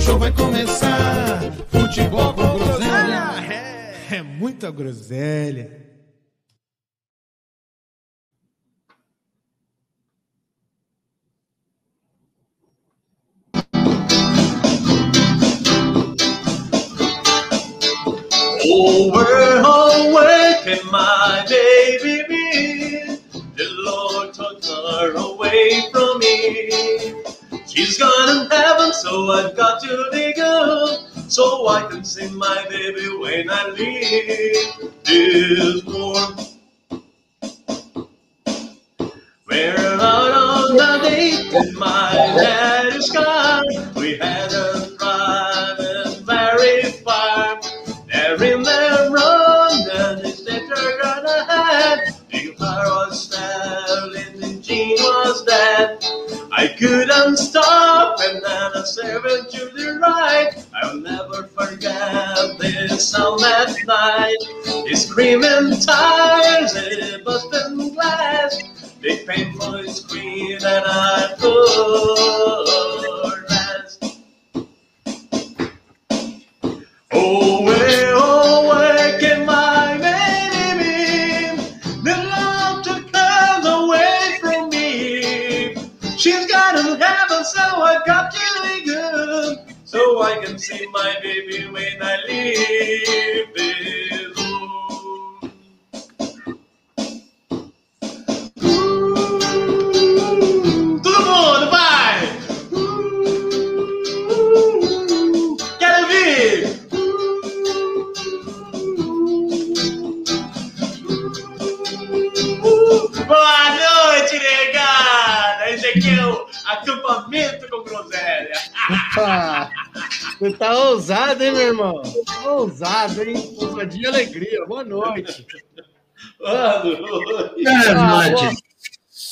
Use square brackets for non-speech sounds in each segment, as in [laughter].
o show vai começar. Futebol com groselha é, é muita groselha. Oh, we're awaken, my baby me. The Lord took her away from me. She's gone in heaven, so I've got to dig up. So I can see my baby when I leave this world. We're out on the date in my daddy's car. We had a driving very far. They're in their run, and it's they're gonna have. The car was traveling, and Jean was dead. I couldn't stop, served to the right. I'll never forget this sound at night. The screaming tires, the busting glass, the painful scream that I could rest. Oh, way, oh, waking see my baby when I leave ousado, hein, meu irmão? Ousado, hein? Ousadia e alegria. Boa noite. Boa noite. Ah, boa,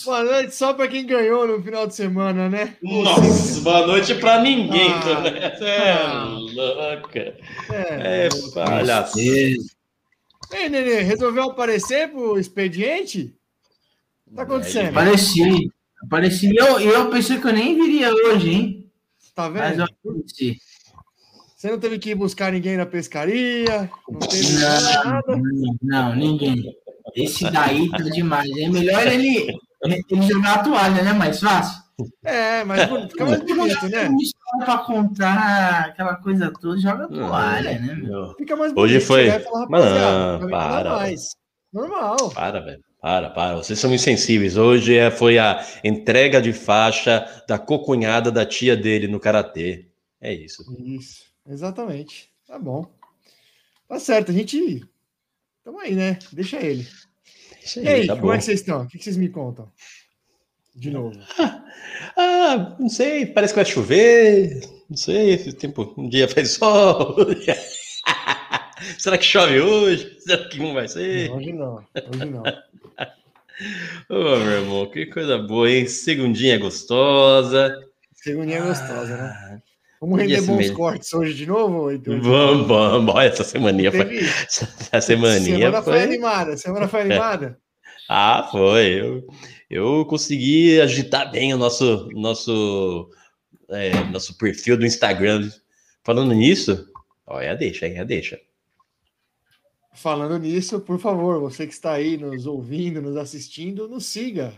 boa noite só pra quem ganhou no final de semana, né? Nossa, boa noite pra ninguém Ah, também. Você é ah. louca. É. É palhaço. Ei, Nenê, resolveu aparecer pro expediente? O que tá acontecendo? Apareci. Apareci. Eu, eu pensei que eu nem viria hoje, hein? Tá Mas vendo? eu apareci. Você não teve que ir buscar ninguém na pescaria? Não teve Não, nada? não, não, ninguém. Esse daí tá demais. É melhor ele, ele jogar a toalha, né? Mais fácil. É, mas fica mais bonito, né? Pra contar, aquela coisa toda, joga a toalha, né? meu? Fica mais Hoje bonito. foi- e falar, pra mim não dá para. mais. Normal. Para, velho. Para, para. Vocês são insensíveis. Hoje é, foi a entrega de faixa da cocunhada da tia dele no karatê. É isso. Isso, exatamente. Tá bom. Tá certo, a gente. Tamo aí, né? Deixa ele. E aí, tá como bom. é que vocês estão? O que vocês me contam? De novo. [laughs] Ah, não sei, parece que vai chover. Não sei, esse tempo, um dia faz sol. [laughs] Será que chove hoje? Será que não vai ser? Hoje não, hoje não. [laughs] Ô, meu irmão, que coisa boa, hein? Segundinha gostosa. Segundinha gostosa, né? Vamos render bons mesmo. cortes hoje de novo? Heitor? Vamos, vamos. Olha, essa semaninha foi. [laughs] Essa semaninha Semana foi foi. animada. Semana foi animada. [laughs] Ah, foi. Eu, eu consegui agitar bem o nosso, nosso, é, nosso perfil do Instagram. Falando nisso, olha, deixa, hein? Deixa. Falando nisso, por favor, você que está aí nos ouvindo, nos assistindo, nos siga.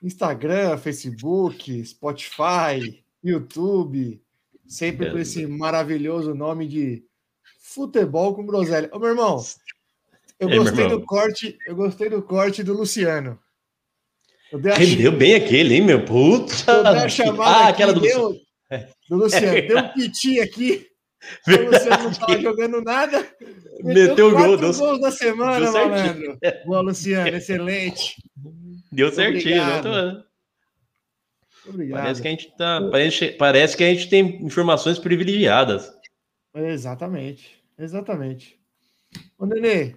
Instagram, Facebook, Spotify, YouTube, sempre com esse maravilhoso nome de Futebol com Groselha. Ô, meu irmão, eu gostei irmão? do corte, eu gostei do corte do Luciano. Eu dei a, Rendeu bem aquele, hein, meu? Puta! eu dei a chamada Ah, aquela do deu, do Luciano. Deu um piti aqui. [laughs] O Luciano não estava jogando nada. Meteu o gol, deu, gols da semana, deu malandro. Boa, Luciano, excelente. deu certinho. né? Tô- Obrigado. Parece que a gente tá. Parece, parece que a gente tem informações privilegiadas. Exatamente, exatamente. Ô, Nenê,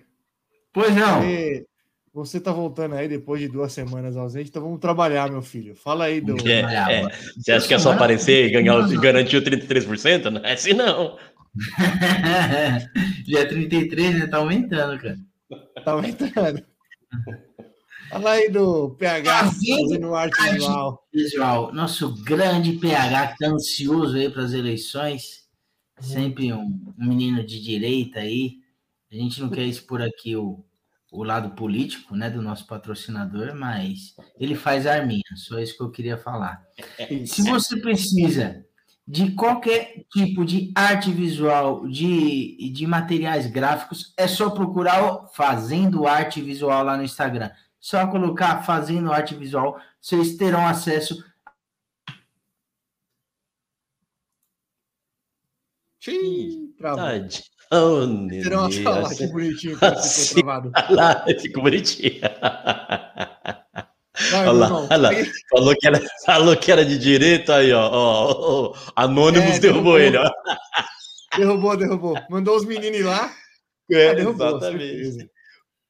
Pois não. você, você tá voltando aí depois de duas semanas ausente, então vamos trabalhar, meu filho. Fala aí do. É, é. Você acha que é só aparecer e ganhar, o- garantir o 33%? Não é assim, não. [laughs] Dia 33, né? Tá aumentando, cara. Tá aumentando. Fala aí do PH fazendo arte visual. Visual, nosso grande PH que tá ansioso aí para as eleições. Sempre um, um menino de direita aí. A gente não quer expor aqui o, o lado político, né, do nosso patrocinador, mas ele faz arminha, só isso que eu queria falar. Se você precisa de qualquer tipo de arte visual, de, de materiais gráficos, é só procurar o Fazendo Arte Visual lá no Instagram. Só colocar Fazendo Arte Visual, vocês terão acesso. Xiii, travou. Oh, Terão a falar acho que bonitinho que Sim. ficou travado. Lá, ficou bonitinho. Vai, Olha lá, olha lá. Falou que, era, falou que era de direita aí, ó. ó, ó, ó. Anônimos É, derrubou derrubou. ele, ó. Derrubou, derrubou. Mandou os meninos ir lá. É, ah, derrubou, exatamente. certeza.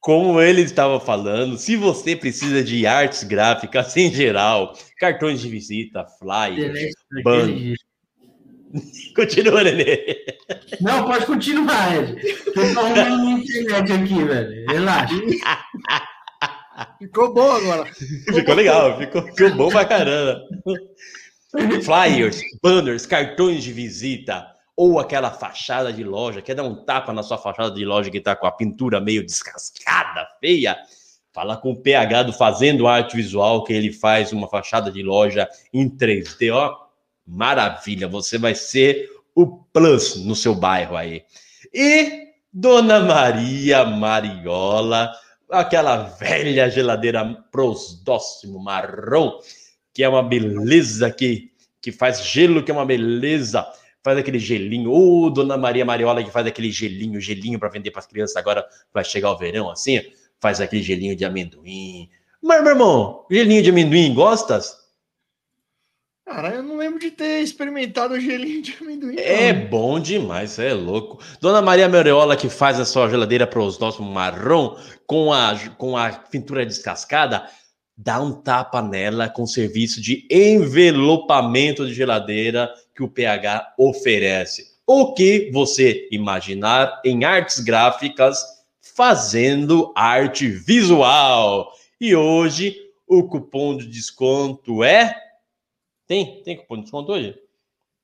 Como ele estava falando, se você precisa de artes gráficas em geral, cartões de visita, flyers, Ban. [laughs] continua, Nenê. Não, pode continuar, Ed. Tô arrumando minha internet aqui, velho. Relaxa. [laughs] Ficou bom agora. Ficou legal, ficou, ficou bom pra caramba. [laughs] Flyers, banners, cartões de visita, ou aquela fachada de loja, quer dar um tapa na sua fachada de loja que tá com a pintura meio descascada, feia? Fala com o PH do Fazendo Arte Visual, que ele faz uma fachada de loja em 3D, ó. Maravilha, você vai ser o plus no seu bairro aí. E Dona Maria Mariola, aquela velha geladeira prosdóximo marrom, que é uma beleza que, que faz gelo, que é uma beleza, faz aquele gelinho. Ô, Dona Maria Mariola, que faz aquele gelinho, gelinho para vender para as crianças agora vai chegar o verão assim, faz aquele gelinho de amendoim. Mas, meu irmão, gelinho de amendoim, gostas? Cara, eu não lembro de ter experimentado o gelinho de amendoim. É não. bom demais, é louco. Dona Maria Mariola, que faz a sua geladeira para os nossos marrom, com a, com a pintura descascada, dá um tapa nela com o serviço de envelopamento de geladeira que o PH oferece. O que você imaginar em artes gráficas fazendo arte visual. E hoje o cupom de desconto é. Tem? Tem cupom de desconto hoje?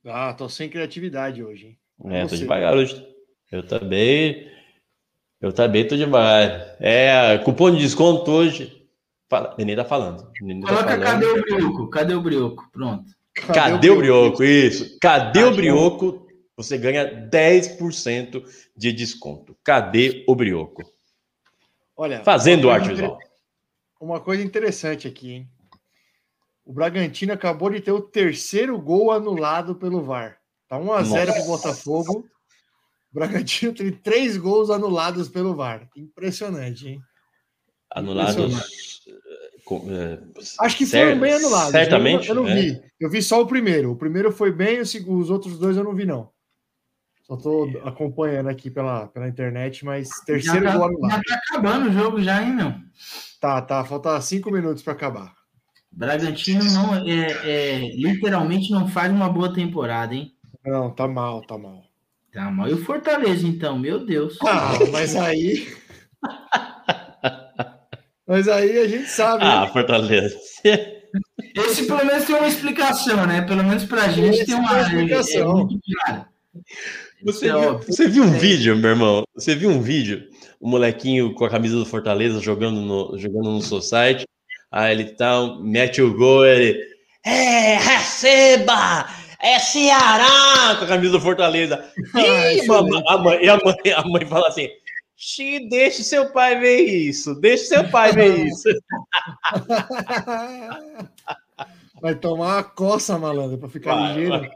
Ah, tô sem criatividade hoje, hein? É, tô devagar hoje. Eu também. Eu também tô devagar. É, cupom de desconto hoje. Fala, Nenê tá falando. Nenê tá Coloca falando. cadê o brioco? Cadê o brioco? Pronto. Cadê o brioco? Isso. Cadê o brioco? Você ganha 10% de desconto. Cadê o brioco? Olha, Fazendo uma arte coisa visual. Uma coisa interessante aqui, hein? O Bragantino acabou de ter o terceiro gol anulado pelo VAR. Tá 1x0 Nossa. pro Botafogo. O Bragantino tem três gols anulados pelo VAR. Impressionante, hein? Anulados. É, Acho que cer- foram bem anulados. Certamente. Eu não, eu não né? vi. Eu vi só o primeiro. O primeiro foi bem, os outros dois eu não vi, não. Só tô acompanhando aqui pela, pela internet, mas terceiro já, tá, gol anulado. já tá acabando o jogo já, hein, meu? Tá, tá. Falta cinco minutos para acabar. Bragantino não é, é, literalmente não faz uma boa temporada, hein? Não, tá mal, tá mal. Tá mal. E o Fortaleza, então, meu Deus. Ah, mas aí. [laughs] mas aí a gente sabe. Ah, né? Fortaleza. [laughs] Esse pelo menos tem uma explicação, né? Pelo menos pra gente Esse tem uma, uma explicação. É. Você é viu, você viu um vídeo, meu irmão? Você viu um vídeo? O molequinho com a camisa do Fortaleza jogando no, jogando no Society. Aí ele tá, mete o gol, ele. É, receba! É Ceará! Com a camisa do Fortaleza. [laughs] Ah, Ih, mamãe, a, mãe, a, mãe, a mãe fala assim: Xi, deixa seu pai ver isso, deixa seu pai ver isso. [laughs] Vai tomar uma coça, malandro, para ficar Vai, ligeiro. [laughs]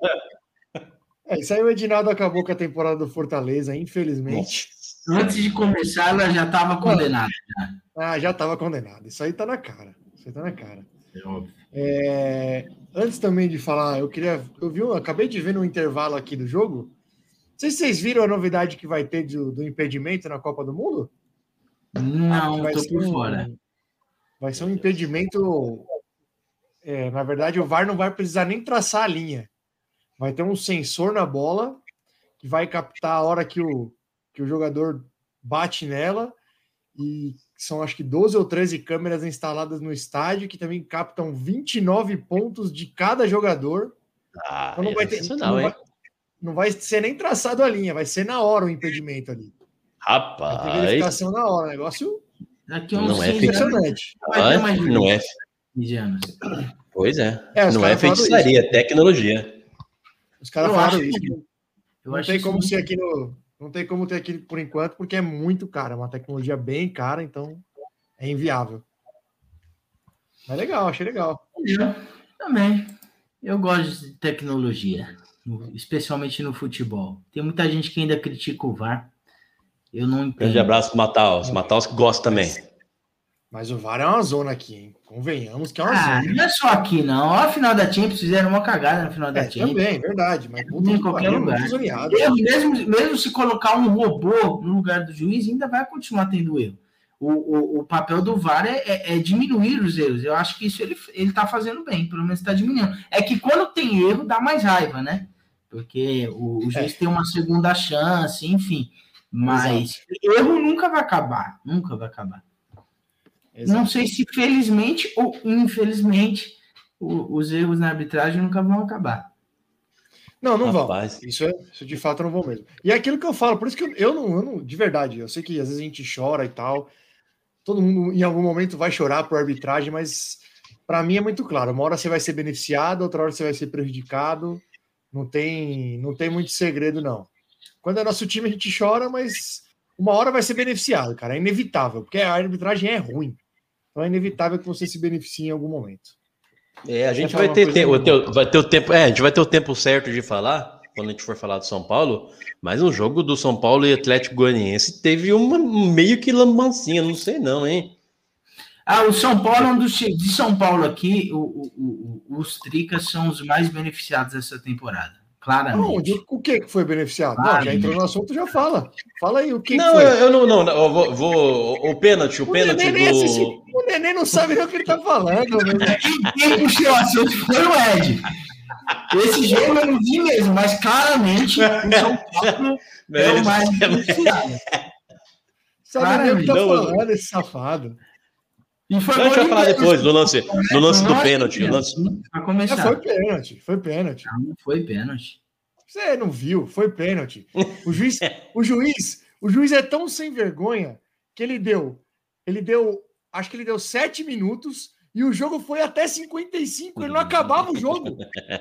É, isso aí o Edinaldo acabou com a temporada do Fortaleza, infelizmente. Antes de começar, ela já estava condenada. Ah, já estava condenado. Isso aí tá na cara. Isso aí tá na cara. É óbvio. É, antes também de falar, eu queria. Eu vi, eu acabei de ver no intervalo aqui do jogo. Sei se vocês viram a novidade que vai ter do, do impedimento na Copa do Mundo. Não, vai tô ser por um- fora. Vai ser um impedimento. é, na verdade, o VAR não vai precisar nem traçar a linha. Vai ter um sensor na bola que vai captar a hora que o, que o jogador bate nela. E são acho que 12 ou 13 câmeras instaladas no estádio que também captam 29 pontos de cada jogador. Ah, Então não vai ter. sensacional, Não hein? vai, não vai ser nem traçado a linha, vai ser na hora o impedimento ali. Vai ter Rapaz, verificação na hora. Negócio Daqui uns Não é 15 anos impressionante. não é. 15 anos. Pois é. É, não é feitiçaria, é tecnologia. Os caras falaram acho isso. que- Eu não acho tem como ser aqui no. Não tem como ter aqui por enquanto, porque é muito caro. É uma tecnologia bem cara, então é inviável. Mas legal, achei legal. Eu também. Eu gosto de tecnologia, no- especialmente no futebol. Tem muita gente que ainda critica o VAR. Eu não entendo. Grande abraço pro Mataus. Mataus que gosta também. Mas o VAR é uma zona aqui, hein? Convenhamos que é uma Ah, zona. não é só aqui, não. Ó, a final da Champions fizeram uma cagada na final da É, Champions. também, verdade. Mas puta Em que qualquer pariu, lugar. zoneado. Erro, mesmo, mesmo se colocar um robô no lugar do juiz, ainda vai continuar tendo erro. O, o, o papel do VAR é, é- é diminuir os erros. Eu acho que isso ele, ele tá fazendo bem, pelo menos está diminuindo. É que quando tem erro, dá mais raiva, né? Porque o, o juiz tem uma segunda chance, enfim. Mas erro nunca vai acabar. Nunca vai acabar. Exato. Não sei se felizmente ou infelizmente o- os erros na arbitragem nunca vão acabar. Não, não vão. Rapaz. Isso, é, isso de fato não vão mesmo. E é aquilo que eu falo, por isso que eu, eu não, eu não- de verdade, eu sei que às vezes a gente chora e tal. Todo mundo em algum momento vai chorar por arbitragem, mas para mim é muito claro. Uma hora você vai ser beneficiado, outra hora você vai ser prejudicado. Não tem, não tem muito segredo, não. Quando é nosso time, a gente chora, mas uma hora vai ser beneficiado, cara. É inevitável, porque a arbitragem é ruim. Então é inevitável que você se beneficie em algum momento. É, a gente vai ter, o teu- vai ter o tempo, é, a gente vai ter o tempo certo de falar quando a gente for falar do São Paulo, mas no jogo do São Paulo e Atlético Goianiense teve uma meio que lambancinha, não sei não, hein? Ah, o São Paulo, é um dos times de São Paulo aqui, o- o- o- os Tricas são os mais beneficiados dessa temporada. Claramente. Aonde? O que foi beneficiado? Não, já entrou no assunto, já fala. Fala aí o que, não, foi. eu, eu não, não, não, eu vou, vou- o pênalti, o O pênalti neném, do o neném não sabe nem o que ele tá falando. Quem puxou o assunto foi o Ed. Esse jogo eu não vi mesmo, mas claramente o São Paulo [laughs] é o mais beneficiado. Sabe nem o que tá Não, falando, esse safado. E foi Não, a gente vai falar pênalti. depois, no lance, no lance do pênalti, lance, começar. foi pênalti, foi pênalti. Não foi pênalti. Você não viu, foi pênalti. O juiz, [laughs] o juiz, o juiz é tão sem vergonha que ele deu, ele deu, acho que ele deu sete minutos e o jogo foi até 55, ele não acabava o jogo.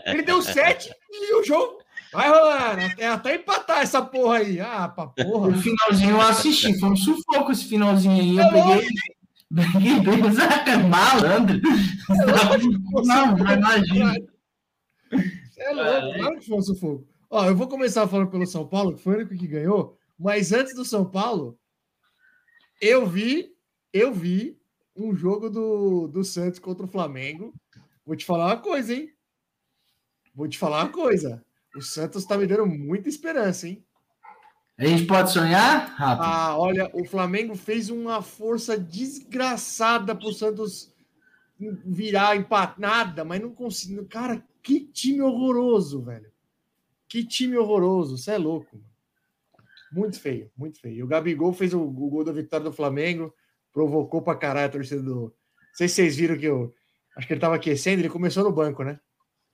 Ele deu sete e o jogo vai rolando, até, até empatar essa porra aí. Ah, pra porra. O finalzinho eu assisti, foi um sufoco esse finalzinho aí. Eu É peguei, Zaca, [laughs] malandro. Não, não imagina. É louco, claro que foi um sufoco. Ó, eu vou começar falando pelo São Paulo, que foi o único que ganhou, mas antes do São Paulo, eu vi, eu vi um jogo do, do Santos contra o Flamengo. Vou te falar uma coisa, hein? Vou te falar uma coisa. O Santos tá me dando muita esperança, hein? A gente pode sonhar? Rápido. Ah, olha, o Flamengo fez uma força desgraçada pro Santos virar empate, nada, mas não conseguiu. Cara, que time horroroso, velho. Que time horroroso, você é louco. Mano. Muito feio, muito feio. E o Gabigol fez o, o gol da vitória do Flamengo, provocou pra caralho a torcida do. Não sei se vocês viram que eu. Acho que ele tava aquecendo, ele começou no banco, né?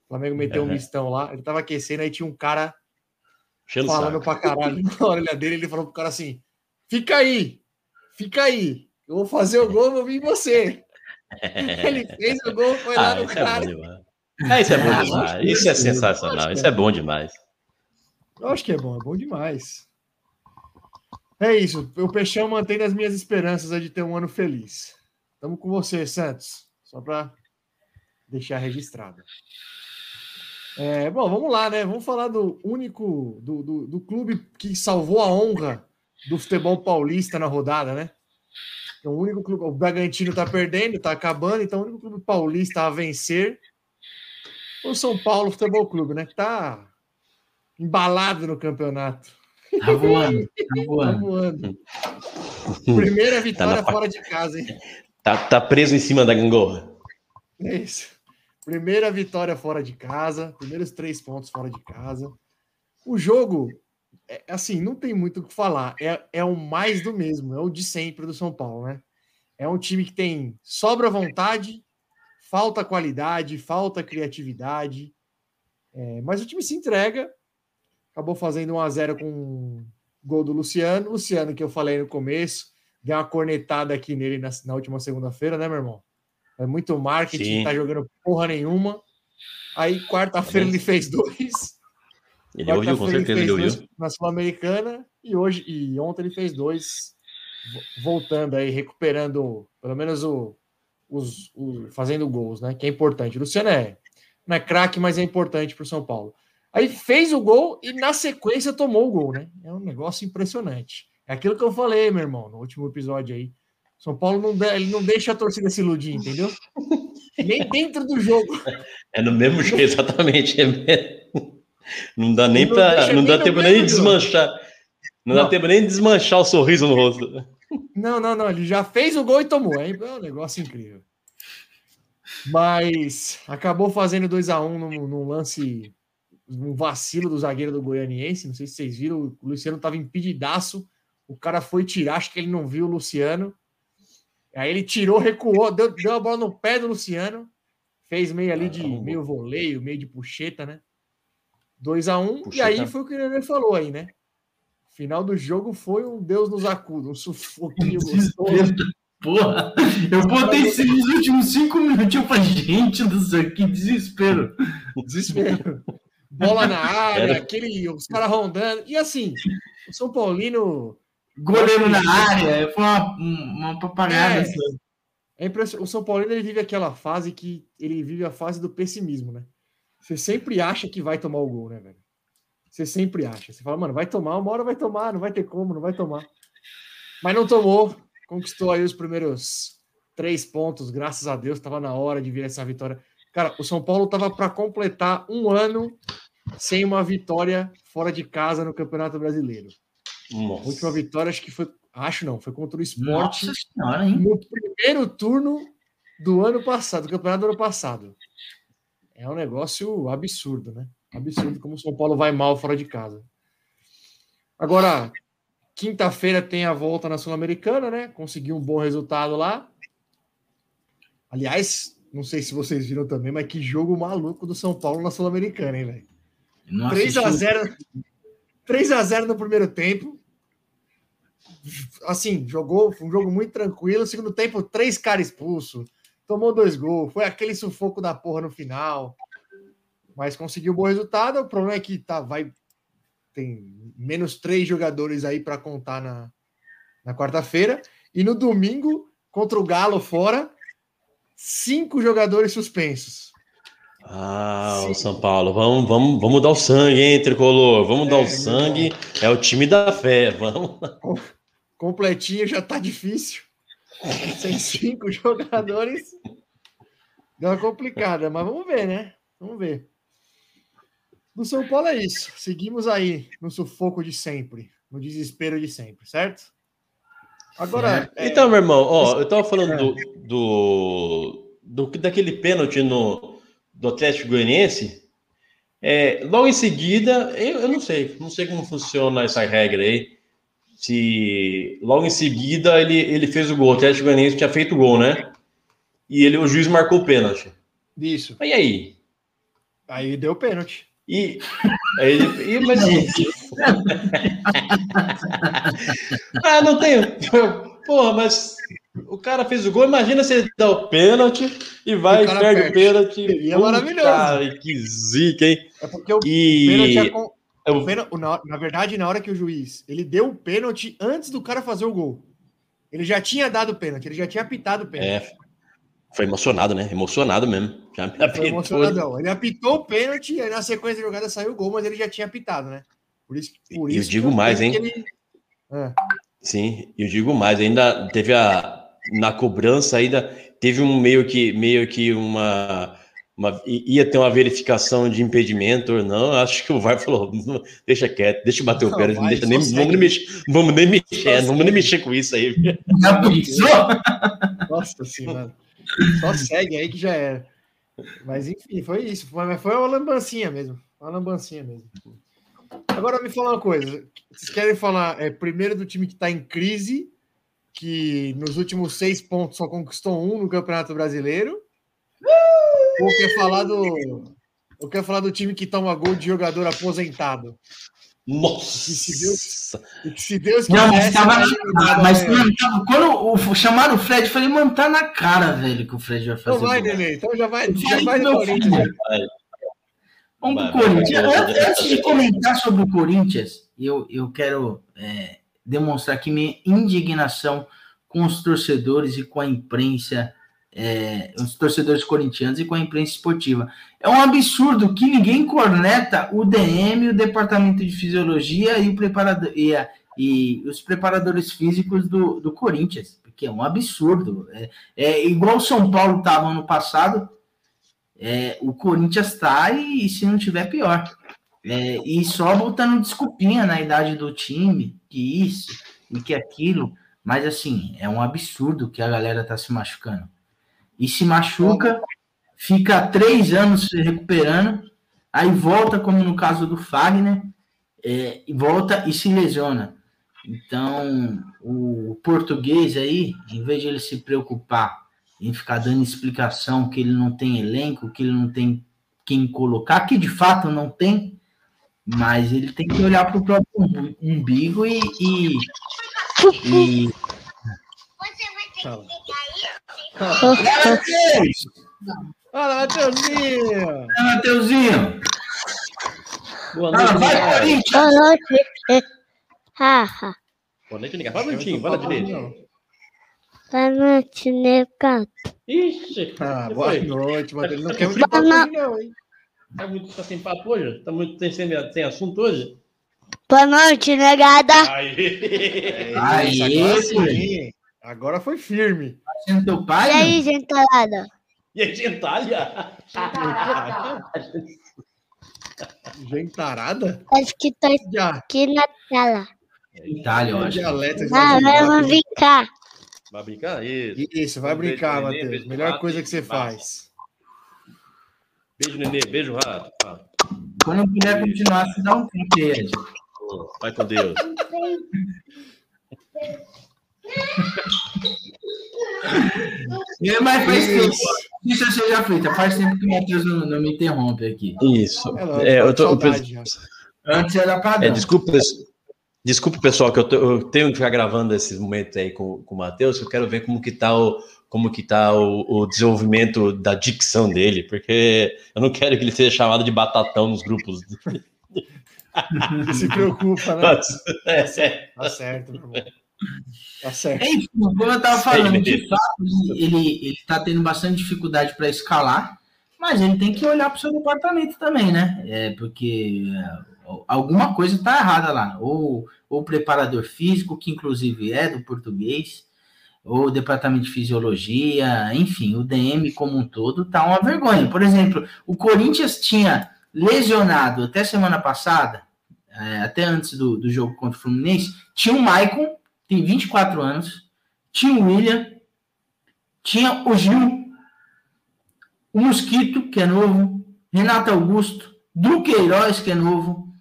O Flamengo meteu um mistão lá, ele tava aquecendo, aí tinha um cara enchendo o falando saco. pra caralho [laughs] na orelha dele, ele falou pro cara assim: fica aí, fica aí, eu vou fazer o gol, vou vir você. [laughs] Ele fez o gol, foi lá Ah, no isso é cara. demais. Ah, isso é bom [laughs] Ah, demais. Isso é sensacional. Isso é bom demais. Eu acho que é bom, é bom demais. É isso, o Peixão mantém as minhas esperanças de ter um ano feliz. Estamos com você, Santos, só para deixar registrado. É, bom, vamos lá, né? Vamos falar do único, do, do, do clube que salvou a honra do futebol paulista na rodada, né? É o único clube, o Bragantino tá perdendo, tá acabando, então o único clube paulista a vencer foi o São Paulo Futebol Clube, né? Que tá embalado no campeonato. Tá voando, tá Tá voando. voando. Primeira vitória pa- fora de casa, hein? Tá, tá preso em cima da gangorra. É isso. Primeira vitória fora de casa, primeiros três pontos fora de casa. O jogo, é, assim, não tem muito o que falar. É, é o mais do mesmo, é o de sempre do São Paulo, né? É um time que tem sobra vontade, falta qualidade, falta criatividade. É, mas o time se entrega. Acabou fazendo 1 a 0 com um gol do Luciano. Luciano, que eu falei no começo, deu uma cornetada aqui nele na, na última segunda-feira, né, meu irmão? É muito marketing, Sim. tá jogando porra nenhuma. Aí, quarta-feira, ele fez dois. Ele ouviu, com ele certeza ele ouviu. na Sul-Americana e hoje e ontem ele fez dois, vo- voltando aí, recuperando pelo menos o, os, o- fazendo gols, né? Que é importante. O Luciano é, não é craque, mas é importante para o São Paulo. Aí fez o gol e na sequência tomou o gol, né? É um negócio impressionante. É aquilo que eu falei, meu irmão, no último episódio aí. São Paulo não, dá- ele não deixa a torcida se iludir, entendeu? Nem dentro do jogo. É no mesmo [laughs] jeito, exatamente. É. Não dá nem deixa Não nem dá no tempo nem de desmanchar. Não, dá Não. tempo nem de desmanchar o sorriso no rosto. Não, não, não. Ele já fez o gol e tomou. É é um negócio incrível. Mas acabou fazendo 2 a 1 num, num lance, um vacilo do zagueiro do Goianiense. Não sei se vocês viram. O Luciano estava impedidaço. O cara foi tirar, acho que ele não viu o Luciano. Aí ele tirou, recuou, deu, deu a bola no pé do Luciano. Fez meio ali de meio voleio, meio de puxeta, né? 2 a 1 E Puxeta. aí foi o que o Nenê falou aí, né? Final do jogo foi um Deus nos acuda, um sufoquinho [laughs] gostoso. Porra, eu botei esses últimos cinco minutinhos pra gente do céu, que desespero. Desespero. Bola na área, aquele, os caras rondando. E assim, o São Paulino. Goleiro na área, foi uma, uma papagada. É. só. É impressionante. O São Paulino ele vive aquela fase que ele vive a fase do pessimismo, né? Você sempre acha que vai tomar o gol, né, velho? Você sempre acha. Você fala, mano, vai tomar, uma hora vai tomar, não vai ter como, não vai tomar. Mas não tomou, conquistou aí os primeiros três pontos, graças a Deus, estava na hora de vir essa vitória. Cara, o São Paulo estava para completar um ano sem uma vitória fora de casa no Campeonato Brasileiro. A Nossa. última vitória, acho que foi, acho não, foi contra o Sport Nossa senhora, hein? no primeiro turno do ano passado, do campeonato do ano passado. É um negócio absurdo, né? Absurdo como o São Paulo vai mal fora de casa. Agora, quinta-feira tem a volta na Sul-Americana, né? Conseguiu um bom resultado lá. Aliás, não sei se vocês viram também, mas que jogo maluco do São Paulo na Sul-Americana, hein, velho? Não 3 a assisti. 0 3 a 0 no primeiro tempo. Assim, jogou, um jogo muito tranquilo. Segundo tempo, três caras expulsos. Tomou dois gols. Foi aquele sufoco da porra no final. Mas conseguiu um bom resultado. O problema é que tá, vai tem menos três jogadores aí para contar na, na quarta-feira. E no domingo, contra o Galo fora, cinco jogadores suspensos. Ah, Sim. o São Paulo, vamos, vamos, vamos dar o sangue, hein, tricolor? Vamos dar É, o sangue. É o time da fé, [laughs] vamos. completinho já tá difícil. Sem cinco [laughs] jogadores. Deu uma complicada, mas vamos ver, né? Vamos ver. Do São Paulo é isso. Seguimos aí no sufoco de sempre, no desespero de sempre, certo? Agora, é, Então, meu irmão, ó, eu tava falando É. do, do, do- daquele pênalti no, do Atlético Goianiense. É, logo em seguida, eu, eu não sei, não sei como funciona essa regra aí. Se logo em seguida ele, ele fez o gol, o Atlético Goianiense tinha feito o gol, né? E ele, o juiz marcou o pênalti. isso. E aí? Aí deu pênalti. E, aí ele, e, mas, [laughs] ah, não tem. Porra, mas o cara fez o gol. Imagina se ele dá o pênalti e vai e cara perde o perde. pênalti. Seria Puta, maravilhoso. que zica, hein? É porque o pênalti E é com- eu- pênalti- na, na verdade, na hora que o juiz ele deu o pênalti antes do cara fazer o gol. Ele já tinha dado o pênalti, ele já tinha apitado o pênalti. é, foi emocionado, né? Emocionado mesmo. Já me Foi apitou. emocionadão. Ele apitou o pênalti, aí na sequência da jogada saiu o gol, mas ele já tinha apitado, né? Por isso, por E eu isso digo mais, hein? ele- É. Sim, eu digo mais, ainda teve a na cobrança ainda teve um meio que meio que uma uma- ia ter uma verificação de impedimento ou não. Acho que o VAR falou: "Não, deixa quieto, deixa eu bater o Não, pé, não vai, deixa nem, vamos nem mexer, vamos nem mexer, Só vamos nem mexer com isso aí. Pensou? Nossa senhora. Só segue aí que já era. Mas enfim, foi isso. Foi, mas foi uma lambancinha mesmo. Uma lambancinha mesmo. Agora me fala uma coisa. Vocês querem falar é, primeiro do time que está em crise, que nos últimos seis pontos só conquistou um no Campeonato Brasileiro? Ou quer falar do. Ou quer falar do time que toma gol de jogador aposentado? Nossa! E que se Deus Não, mas tava. eliminado Mas mano, tava- quando o, chamaram o Fred, eu falei, mano, tá na cara, velho, que o Fred vai fazer. Então vai. Nenê. Então já vai, já Vai, vai no Corinthians. Vamos pro Corinthians. antes de comentar sobre o Corinthians, eu, eu quero é, demonstrar aqui minha indignação com os torcedores e com a imprensa, é, os torcedores corintianos e com a imprensa esportiva. É um absurdo que ninguém corneta o DM, o departamento de fisiologia e, o preparador, e, a- e os preparadores físicos do, do Corinthians, porque é um absurdo. É, é igual São Paulo estava ano passado, é, o Corinthians tá e, se não tiver, pior. É, e só botando desculpinha na idade do time, que isso e que aquilo. Mas assim, é um absurdo que a galera tá se machucando. E se machuca, fica três anos se recuperando, aí volta, como no caso do Fagner, é, volta e se lesiona. Então, o português aí, em vez de ele se preocupar em ficar dando explicação que ele não tem elenco, que ele não tem quem colocar, que de fato não tem, mas ele tem que olhar para o próprio umbi- umbigo e. e, e... Fala. Matheus! Fala, Matheusinho! Ah, Mateuzinho! Boa Ah, noite, vai, Negar. Corinthians! Boa noite. Haha. Boa noite, Negar. Fala bonitinho, fala direito. Boa noite, negado. Ixi, Ah, boa noite, Matheus. Não quer muito Boa papo no- hoje, não, hein? Tá muito tá sem papo hoje? Tá muito sem, sem assunto hoje? Boa noite, negada. Aí! Aí, Isso, agora sim. Agora foi firme. sendo teu E pai? aí, gentalada? E aí, gentalha? Gentarada? Acho que tô Já. aqui na tela. Itália, eu acho. Dialeto. Ah, vamos brincar. Vai brincar? Isso. Isso, vai brincar, Matheus. Melhor coisa e que você faz. Beijo, nenê. Beijo, rato. Quando eu puder continuar, você dá um tempo aí, Ed. Vai com Deus. [laughs] É, Mas faz tempo. Isso. Isso seja feita. Faz tempo que o Matheus não, não me interrompe aqui. Isso. É É, eu tá tô, saudade. Antes era padrão. É, desculpa, desculpa, pessoal, que eu, tô- eu tenho que ficar gravando esses momentos aí com, com o Matheus, que eu quero ver como que tá o como que tá o, o desenvolvimento da dicção dele, porque eu não quero que ele seja chamado de batatão nos grupos. [laughs] Se preocupa, né? É, sério. Tá certo, meu irmão. Tá certo. Enfim, como eu estava falando, de fato, ele ele está tendo bastante dificuldade para escalar, mas ele tem que olhar para o seu departamento também, né? É, porque é, alguma coisa está errada lá. Ou ou o preparador físico, que inclusive é do português, ou o departamento de fisiologia, enfim, o DM como um todo tá uma vergonha. Por exemplo, o Corinthians tinha lesionado até semana passada, é, até antes do, do jogo contra o Fluminense, tinha o Maicon, tem 24 anos, tinha o William, tinha o Gil, o Mosquito, que é novo, Renato Augusto, Duqueiroz, que é novo,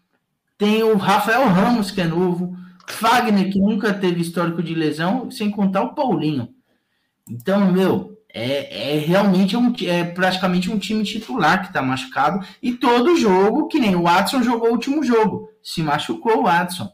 tem o Rafael Ramos, que é novo, Fagner, que nunca teve histórico de lesão, sem contar o Paulinho. Então, meu, é, é realmente um, é praticamente um time titular que está machucado. E todo jogo, que nem o Watson jogou o último jogo, se machucou o Watson.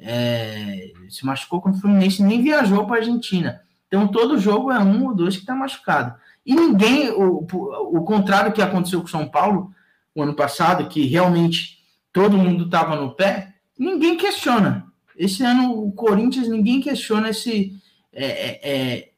É, se machucou contra o Fluminense, nem viajou para a Argentina. Então, todo jogo é um ou dois que está machucado. E ninguém, o, o contrário que aconteceu com o São Paulo o ano passado, que realmente todo mundo estava no pé, ninguém questiona. Esse ano, o Corinthians, ninguém questiona esse, é, é, é,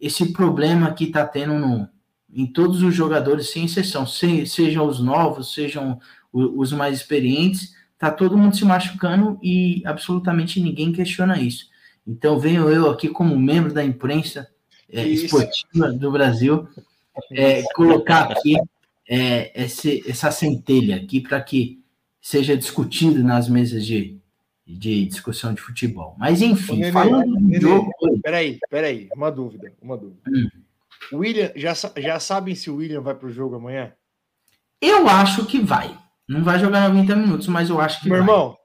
esse problema que está tendo no, em todos os jogadores, sem exceção, se, sejam os novos, sejam os mais experientes, tá todo mundo se machucando e absolutamente ninguém questiona isso. Então venho eu aqui como membro da imprensa é, esportiva do Brasil é, colocar aqui é, esse- essa centelha aqui para que seja discutido nas mesas de, de discussão de futebol. Mas enfim, Nenê, falando do Nenê. jogo, Peraí, peraí, uma dúvida, uma dúvida. Hum. William, já, já sabem se o William vai pro jogo amanhã? eu acho que vai. Não vai jogar 90 minutos, mas eu acho que Meu vai. irmão,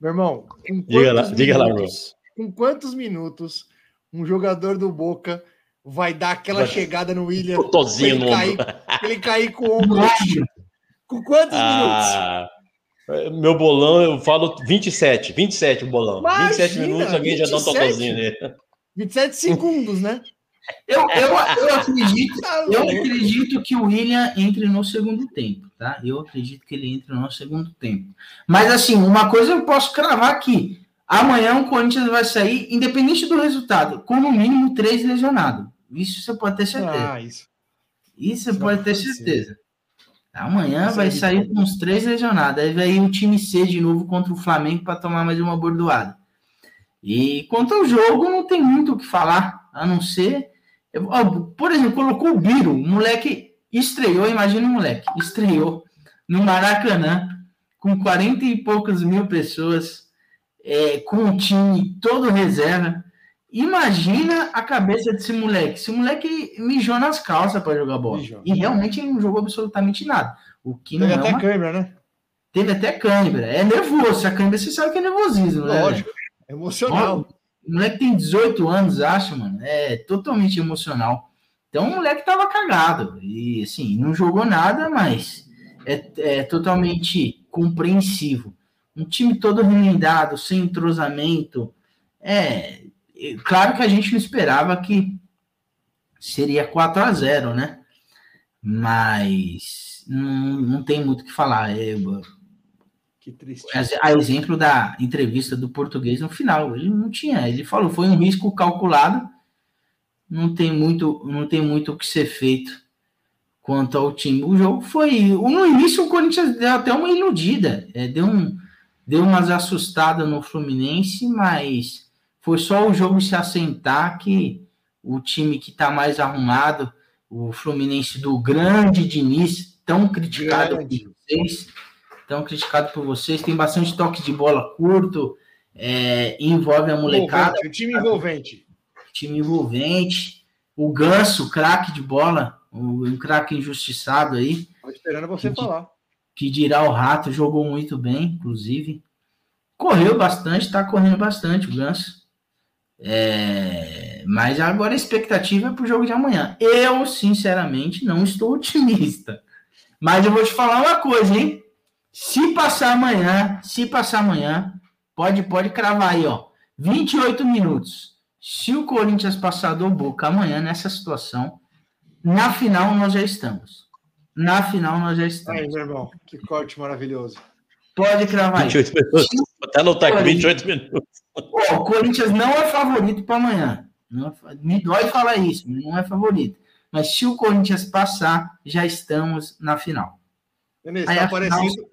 meu irmão, com Diga lá- quantos diga lá, minutos- Com quantos minutos um jogador do Boca vai dar aquela Vai- chegada no William pra ele ombro. cair, ele cair com o ombro? Com quantos minutos? Meu bolão, eu falo 27, 27 o bolão. Imagina, 27 minutos, alguém já dá um 27. totozinho nele. 27 segundos, né? Eu, eu, eu acredito [laughs] Tá Eu acredito que o William entre no segundo tempo, tá? Eu acredito que ele entre no segundo tempo. Mas, assim, uma coisa eu posso cravar aqui. Amanhã o Corinthians vai sair, independente do resultado, com no mínimo três lesionados. Isso você pode ter certeza. Ah, isso. Isso você não pode ter certeza. Amanhã vai é sair com uns três lesionados. Aí vai ir o time C de novo contra o Flamengo para tomar mais uma bordoada. E quanto ao jogo, não tem muito o que falar, a não ser. eu- por exemplo, colocou o Biro, o moleque estreou, imagina o moleque, estreou no Maracanã, com 40 e poucas mil pessoas, é, com o time todo reserva. Imagina a cabeça desse moleque. Esse moleque mijou nas calças para jogar bola. Mijou. E realmente ele não jogou absolutamente nada. O que não Teve é até uma... câmera, né? Teve até câimbra. É nervoso. A câimbra, você sabe que é nervosismo, né? Lógico. Emocional. O moleque tem 18 anos, acho, mano. É totalmente emocional. Então o moleque tava cagado. E assim, não jogou nada, mas é, é totalmente compreensivo. Um time todo remendado, sem entrosamento. É. Claro que a gente não esperava que seria 4 a 0 né? Mas não, não tem muito o que falar. É, Que triste. a exemplo da entrevista do português no final. Ele não tinha, ele falou, foi um risco calculado. Não tem muito, não tem muito o que ser feito quanto ao time. O jogo foi, no início o Corinthians deu até uma iludida, é, deu um, deu umas assustadas no Fluminense, mas foi só o jogo se assentar que o time que está mais arrumado, o Fluminense do grande Diniz, tão criticado Grande. por vocês, tão criticado por vocês, tem bastante toque de bola curto, é, envolve a molecada, Envolvente, o time envolvente. time envolvente, o Ganso, craque de bola, um, um craque injustiçado aí, Tô esperando você Que- falar. que dirá o Rato, jogou muito bem, inclusive. Correu bastante, tá correndo bastante o Ganso. É, mas agora a expectativa é pro jogo de amanhã. Eu, sinceramente, não estou otimista. Mas eu vou te falar uma coisa, hein? Se passar amanhã, se passar amanhã, pode, pode cravar aí, ó. 28 minutos. Se o Corinthians passar do Boca amanhã nessa situação, na final nós já estamos. Na final nós já estamos. Aí, meu irmão, que corte maravilhoso. Pode cravar aí. 28 minutos. Vou até anotar aqui 28 minutos. Ó, o Corinthians não é favorito para amanhã. Não é me dói falar isso, mas não é favorito. Mas se o Corinthians passar, já estamos na final. Nenê, você tá parecendo,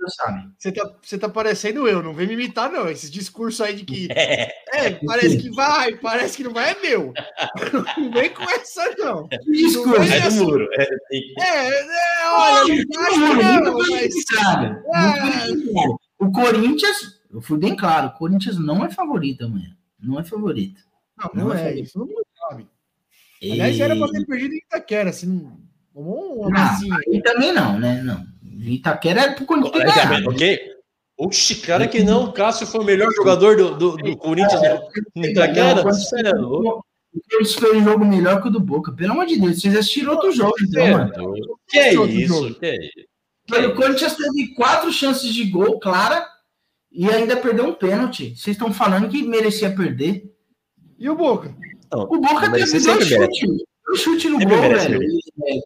você tá, você tá parecendo eu, não vem me imitar, não. Esse discurso aí de que É, é, parece que vai, parece que não vai, é meu. [laughs] Não vem com essa, não. Discurso. Mas é do assim- muro. É, É, é olha, não acho que não, mas. É. O Corinthians, eu fui bem claro, o Corinthians não é favorito amanhã. Não é favorito. Não, não Não é é. isso. Não sabe. Aliás, era pra ter perdido em Itaquera, assim. Tomou uma aí também não, né? Não. Itaquera é pro Corinthians ter ganhado. Ok? Oxi, cara, que não. O Cássio foi o melhor jogador do, do, do Corinthians no Itaquera. Não, Você é louco. O Corinthians fez um jogo melhor que o do Boca. Pelo amor de Deus, vocês assistiram outro jogo, então, É mano. Que é isso? Que é isso? O Corinthians teve quatro chances de gol, clara, e ainda perdeu um pênalti. Vocês estão falando que merecia perder. E o Boca? Não, O Boca teve dois chutes. Dois chutes no Sempre gol, merece, velho.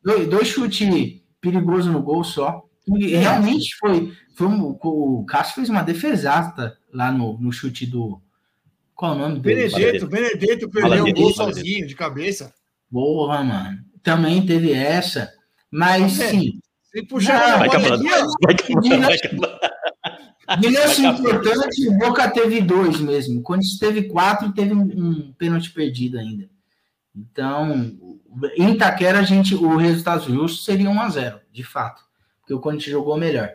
Dois, dois chutes perigosos no gol só. E realmente foi. foi um- o Cássio fez uma defesata lá no, no chute do. Qual é o nome dele? Benedetto, Benedetto perdeu o gol sozinho, de cabeça. Porra, mano. Também teve essa. Mas É. sim. Se puxar Não, Vai acabar. Vai acabar, Vai acabar. importante, o Boca teve dois mesmo. Quando teve quatro, teve um, um pênalti perdido ainda. Então, em Itaquera, a gente, o resultado justo seria 1 a 0 de fato. Porque o Corinthians jogou melhor.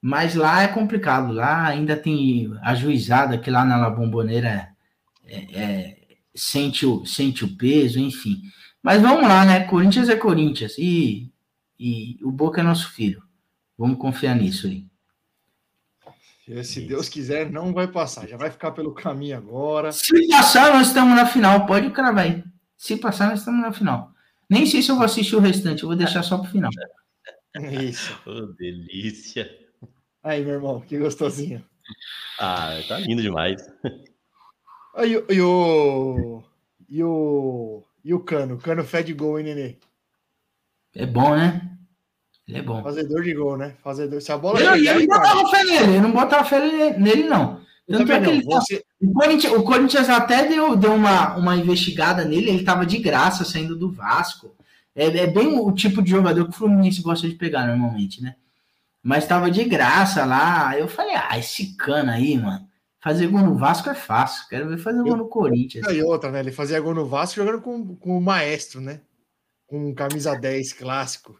Mas lá é complicado. Lá ainda tem a juizada, que lá na La Bombonera é, é, sente, o, sente o peso, enfim. Mas vamos lá, né? Corinthians é Corinthians. E, e o Boca é nosso filho. Vamos confiar nisso aí. Se Deus quiser, não vai passar. Já vai ficar pelo caminho agora. Se passar, nós estamos na final. Pode cravar aí. Se passar, nós estamos na final. Nem sei se eu vou assistir o restante. Eu vou deixar só pro final. Isso. [laughs] Ô, delícia. Aí, meu irmão, que gostosinho. Ah, tá lindo demais. Aí, e o. E o. E o Cano? O Cano fede gol, hein, Nenê? É bom, né? Ele é bom. Fazedor de gol, né? Fazedor. Se a bola Eu, chegar, eu não botava fé nele. Eu não botava fé nele- nele, não. Tanto é que não. ele Você- O Corinthians, o Corinthians até deu, deu uma, uma investigada nele, ele tava de graça saindo do Vasco. É, é bem o tipo de jogador que o Fluminense gosta de pegar normalmente, né? Mas tava de graça lá. Eu falei, ah, esse cana aí, mano. Fazer gol no Vasco é fácil. Quero ver fazer gol no Corinthians. E outra, né? Ele fazia gol no Vasco jogando com, com o maestro, né? Com um camisa 10 clássico,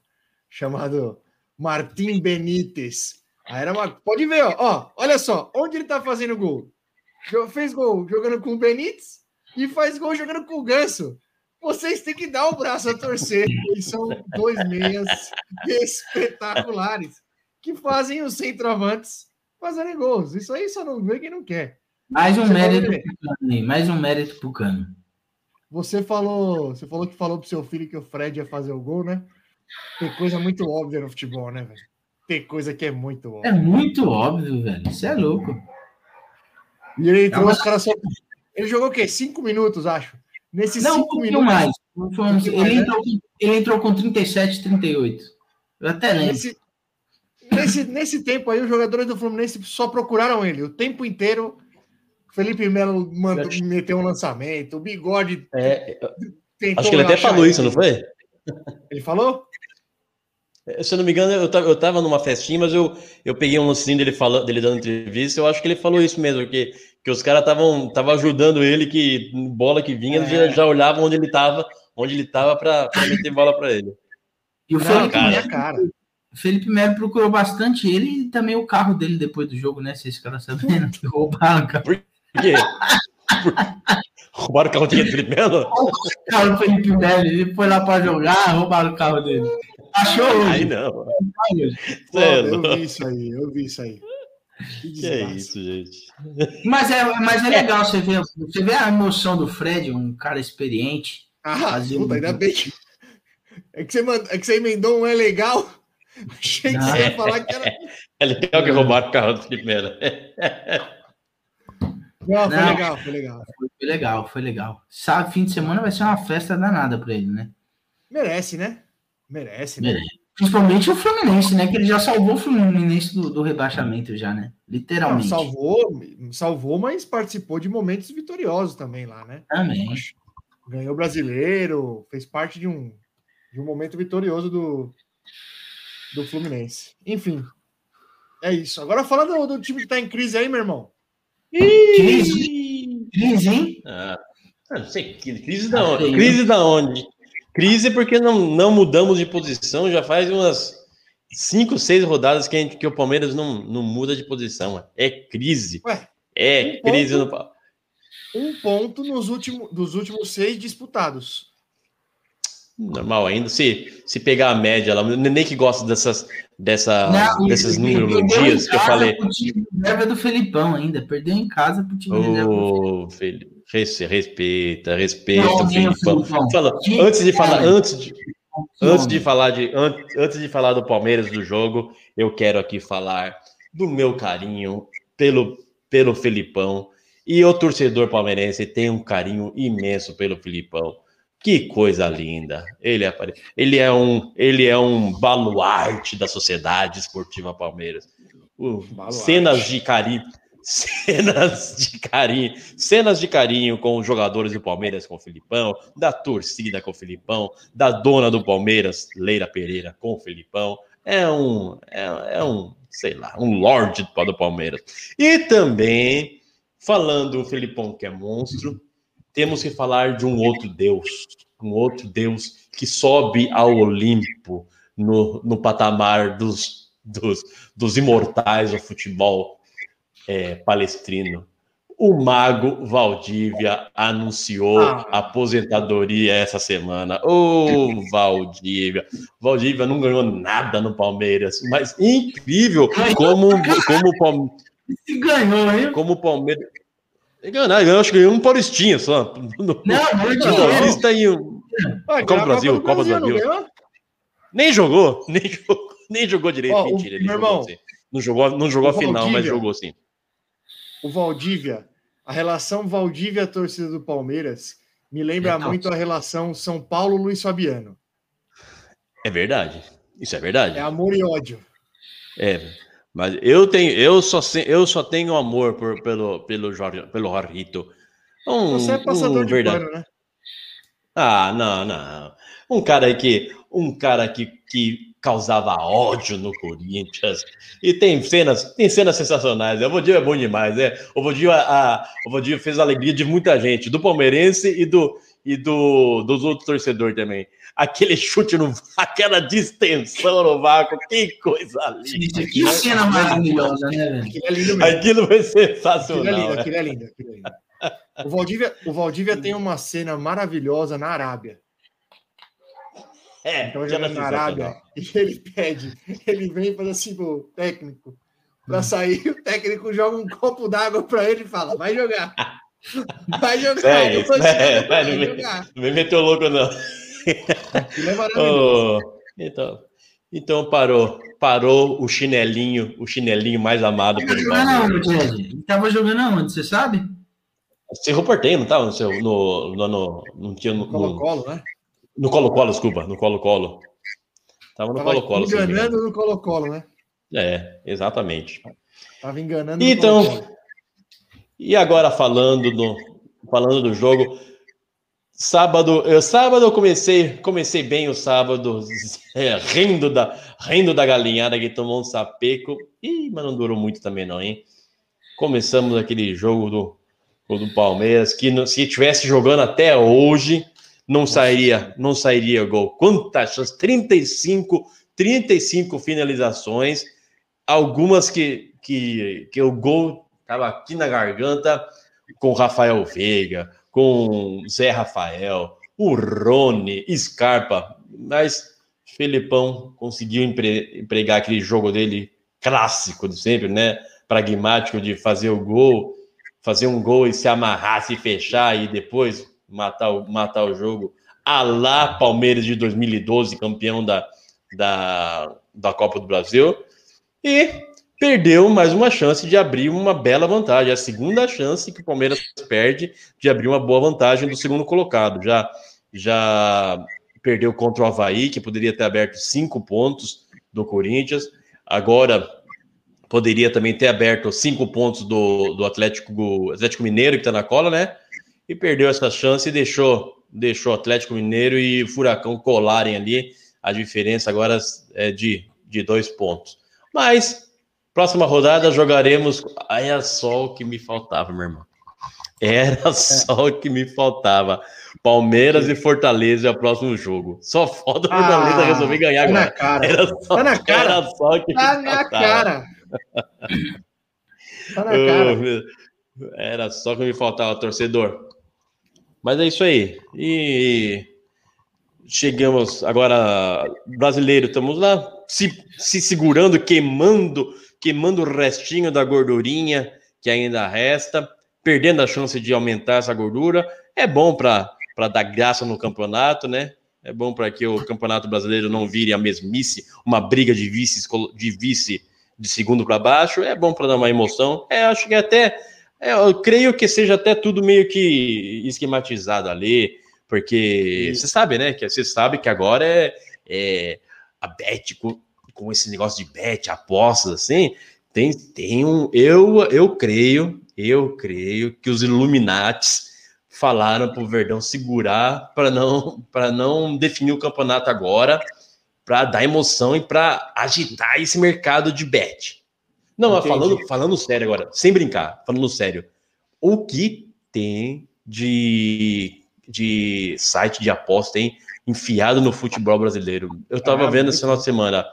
chamado Martim Benítez. Aí era uma... Pode ver, ó, ó. Olha só, onde ele tá fazendo gol? Fez gol jogando com o Benítez e faz gol jogando com o Ganso. Vocês têm que dar o braço a torcer. Eles são dois meias espetaculares que fazem os centroavantes fazerem gols. Isso aí só não vê quem não quer. Mais um mérito pro. Mais um mérito pro Cano. Você falou, você falou que falou pro seu filho que o Fred ia fazer o gol, né? Tem coisa muito óbvia no futebol, né, velho? Tem coisa que é muito É óbvia. muito óbvio, velho. Isso é louco. E ele entrou, os caras só. Ele jogou o quê? Cinco minutos, acho. Nesses Não, um cinco pouquinho minutos. mais. Não foi um- pouquinho mais, Ele né? entrou, com- ele entrou com 37, 38. Eu até lembro. Nesse, nesse, nesse tempo aí, os jogadores do Fluminense só procuraram ele. O tempo inteiro, o Felipe Melo mandou, meteu um lançamento, o bigode É, tentou. acho que ele até falou isso, ele. não foi? Ele falou? É, Se eu não me engano, eu tava, eu tava numa festinha, mas eu, eu peguei um lancinho dele, falando, dele dando entrevista. Eu acho que ele falou isso mesmo, que, que os caras estavam tava ajudando ele, que bola que vinha, eles já, É. já olhavam onde ele tava, onde ele tava pra, pra meter bola pra ele. E o Não, Felipe, cara, Melo, cara. Felipe Melo procurou bastante ele e também o carro dele depois do jogo, né? Vocês ficaram sabendo que roubaram o carro. Por quê? Roubaram o carro do Felipe Melo? O carro do Felipe Melo, ele foi lá para jogar, roubaram o carro dele. Achou Aí hoje. não. Pô, é eu vi isso aí, eu vi isso aí. Que Que é isso, gente. Mas é, mas é legal você ver, você vê a emoção do Fred, um cara experiente. Ah, Fazer puta, ainda bem que. É que você, mand... é que você emendou um é legal. [laughs] Achei que Não. você ia falar que era. É legal que roubaram o carro do Felipe Melo. Não, foi Não. legal, foi legal. Foi legal, foi legal. Sabe, fim de semana vai ser uma festa danada para ele, né? Merece, né? Merece, né? Merece. Principalmente o Fluminense, né? Que ele já salvou o Fluminense do, do rebaixamento já, né? Não, Literalmente. salvou, salvou, mas participou de momentos vitoriosos também lá, né? Também. Ganhou brasileiro, fez parte de um, de um momento vitorioso do, do Fluminense. Enfim, é isso. Agora fala do, do time que tá em crise aí, meu irmão. Crise, crise, hein? Ah, não sei, crise da onde? Feio. Crise da onde? Crise porque não, não mudamos de posição, já faz umas cinco, seis rodadas que, a gente- que o Palmeiras não, não muda de posição. É crise. Ué, É um crise ponto. no um ponto nos últimos, dos últimos seis disputados. Normal ainda. Se, se pegar a média lá, Nenê que gosta dessas, dessa, Não, desses números em dias que eu falei. reserva do Felipão ainda. Perdeu em casa pro time. Ô, Felipe, res- respeita, respeita Não, o nem Felipão. Felipão. Fala, antes de falar, antes de, Antes de falar de an- antes de falar do Palmeiras do jogo, eu quero aqui falar do meu carinho pelo pelo Felipão e o torcedor palmeirense tem um carinho imenso pelo Felipão. Que coisa linda. Ele é, ele é um ele é um baluarte da sociedade esportiva Palmeiras. Baluarte. cenas de carinho cenas de carinho, cenas de carinho com os jogadores do Palmeiras com o Filipão, da torcida com o Filipão, da dona do Palmeiras, Leira Pereira, com o Filipão. É um, é, é um, sei lá, um lorde do do Palmeiras. E também, falando o Filipão que é monstro, temos que falar de um outro Deus, um outro Deus que sobe ao Olimpo no, no patamar dos, dos, dos imortais do futebol é, palestrino. O mago Valdívia anunciou Ah. aposentadoria essa semana. Ô, Valdívia. Valdívia não ganhou nada no Palmeiras, mas incrível como, como o Palmeiras Se ganhou, hein? como o Palmeiras. Nada, ganhou, acho que ganhou um paulistinha só. [laughs] No, Não, não no. Paulista e um- Ah, Copa do Brasil, Copa do Brasil. ganhou? Nem jogou, [laughs] nem jogou, nem jogou direito. Ó, o- Mentira, meu jogou irmão, assim. Não jogou, não jogou a final, mas jogou sim. O Valdívia, a relação Valdívia-torcida do Palmeiras me lembra É, muito a relação São Paulo-Luiz Fabiano. É verdade. Isso é verdade. É amor e ódio. É, mas eu tenho, eu só, eu só tenho amor por, pelo, pelo, Jorge, pelo Jorrito. Um, Você é passador um de verdade- pano, né? Ah, não, não. Um cara que, um cara que, que causava ódio no Corinthians. E tem cenas, tem cenas sensacionais. O Vodinho é bom demais, é. O Vodinho, a, a- o Vodinho fez a alegria de muita gente, do palmeirense e do e do dos outros torcedores também. Aquele chute no [laughs] aquela distensão no vácuo, que coisa linda. Que cena maravilhosa, né, velho? Aquilo é lindo mesmo. Aquilo foi Aquilo é sensacional. lindo, né? aquilo é lindo, aquilo é lindo. O Valdívia, o Valdívia tem uma cena maravilhosa na Arábia. É, Então, aquela jogando na Arábia, e ele pede, ele vem e fala assim pro técnico, pra sair, o técnico joga um copo d'água pra ele e fala, vai jogar. Vai [laughs] jogar, vou sério, jogar, vai jogar. Não me meteu louco, não. Aquilo é maravilhoso. Oh, então, então parou. Parou o chinelinho, o chinelinho mais amado Tava pelo jogando Palmeiras. aonde, Ed? Ele tava jogando aonde, você sabe? Você reportei, não tava? No, seu, no, no, no, não tinha no, no, Colo-Colo, né? no Colo-Colo, desculpa, no Colo-Colo. Tava no Tava Colo-Colo. enganando no Colo-Colo, né? É, exatamente. Tava enganando Então, no Colo-Colo. E agora falando do, falando do jogo, sábado, eu, sábado eu comecei, comecei bem o sábado, [laughs] é, rindo da, rindo da galinhada que tomou um sapeco, Ih, mas não durou muito também não, hein? Começamos aquele jogo do, do Palmeiras, que se tivesse jogando até hoje, não sairia, não sairia gol. Quantas chances? 35, 35 finalizações, algumas que, que, que o gol estava aqui na garganta, com o Rafael Veiga, com Zé Rafael, o Rony, Scarpa, mas Felipão conseguiu empre- empregar aquele jogo dele clássico de sempre, né? Pragmático de fazer o gol, fazer um gol e se amarrar, se fechar e depois matar o, matar o jogo. A lá Palmeiras de 2012, campeão da, da, da Copa do Brasil. E perdeu mais uma chance de abrir uma bela vantagem. É A segunda chance que o Palmeiras perde de abrir uma boa vantagem do segundo colocado. Já, já perdeu contra o Havaí, que poderia ter aberto cinco pontos do Corinthians. Agora poderia também ter aberto cinco pontos do, do Atlético, Atlético Mineiro, que está na cola, né? E perdeu essa chance e deixou, deixou o Atlético Mineiro e o Furacão colarem ali. A diferença agora é de, de dois pontos. Mas Próxima rodada jogaremos. Era só o que me faltava, meu irmão. Era só o que me faltava. Palmeiras e Fortaleza é o próximo jogo. Só falta o Fortaleza Ah, resolver ganhar Tá na agora. cara. Era só, Tá na cara. Era só o que Tá me na faltava. cara. [laughs] Tá na cara. Era só que me faltava, torcedor. Mas é isso aí. E chegamos agora, brasileiro, estamos lá se, se segurando, queimando, queimando o restinho da gordurinha que ainda resta, perdendo a chance de aumentar essa gordura. É bom para dar graça no campeonato, né? É bom para que o campeonato brasileiro não vire a mesmice, uma briga de vice, de vice de segundo para baixo. É bom para dar uma emoção. É, acho que até é, eu creio que seja até tudo meio que esquematizado ali, porque você sabe, né? Que você sabe que agora é, é a bet com, com esse negócio de bet, apostas assim, tem, tem um. Eu, eu creio, eu creio que os Illuminates falaram para o Verdão segurar para não para não definir o campeonato agora, para dar emoção e para agitar esse mercado de bet. Não, mas Entendi. falando, falando sério agora, sem brincar, falando sério, o que tem de, de site de aposta, hein? Enfiado no futebol brasileiro. Eu tava Ah, vendo muito esse final de semana.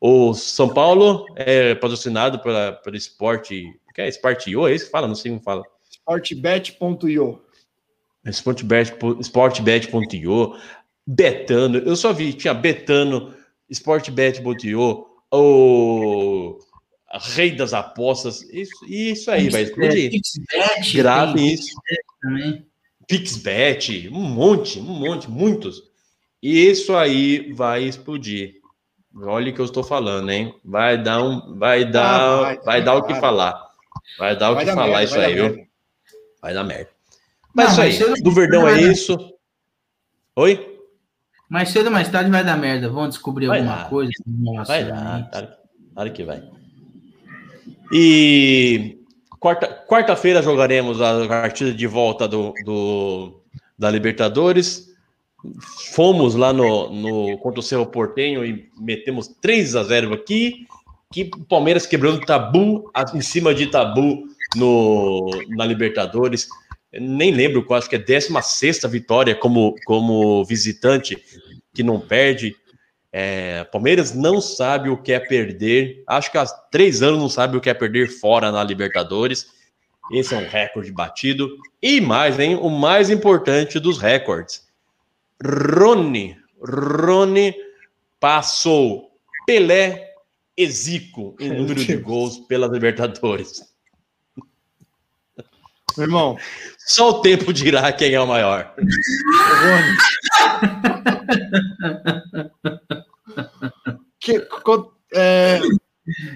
O São Paulo é patrocinado pela, pelo esporte. Que é Esporte.io? É isso que fala? Não sei como fala. Sportbet.io. Sportbet, sportbet.io, Betano, eu só vi, tinha Betano, Sportbet.io, o Rei das Apostas, isso, isso aí, vai explodir. Pixbet, Grave tem isso. também. Pixbet, um monte, um monte, muitos. E isso aí vai explodir. Olha o que eu estou falando, hein? Vai dar um, vai dar, Ah, vai, vai, dar o que falar. Vai dar o Vai que dar falar merda, isso aí, viu? merda. Vai dar merda. Mas Não, isso aí, do Verdão é isso. Oi? Mais cedo ou mais tarde vai dar merda. Vão descobrir Vai alguma dar. coisa. algum Vai dar, claro, claro que vai. E quarta- quarta-feira jogaremos a partida de volta do, do- da Libertadores. Fomos lá no, no contra o Cerro Portenho e metemos 3 a 0 aqui. Que o Palmeiras quebrando tabu em cima de tabu no, na Libertadores. Nem lembro, acho que é 16 vitória como, como visitante que não perde. É, Palmeiras não sabe o que é perder. Acho que há três anos não sabe o que é perder fora na Libertadores. Esse é um recorde batido. E mais, hein? O mais importante dos recordes. Rony. Rony passou Pelé e Zico em número de gols pela Libertadores. Meu irmão, Só o tempo dirá quem é o maior. Que, co- é,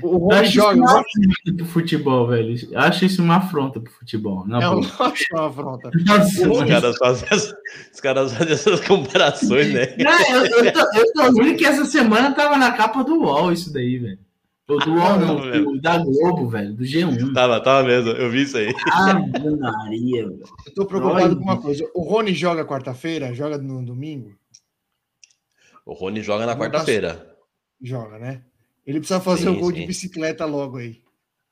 o Eu Rony acho joga. isso uma afronta pro futebol, velho. Eu acho isso uma afronta pro futebol. Na É, eu não acho uma afronta. [laughs] Nossa, Os caras fazem, as- os caras fazem essas comparações, né? Não, eu, eu tô, eu tô rindo que essa semana tava na capa do UOL isso daí, velho. Ou do do- da Globo, velho, do G1. Tava, tava mesmo, eu vi isso aí. Ave Maria, velho. Eu tô preocupado Olha. com uma coisa. O Rony joga quarta-feira? Joga no domingo? O Rony joga na quarta-feira. Joga, né? Ele precisa fazer o gol sim. de bicicleta logo aí.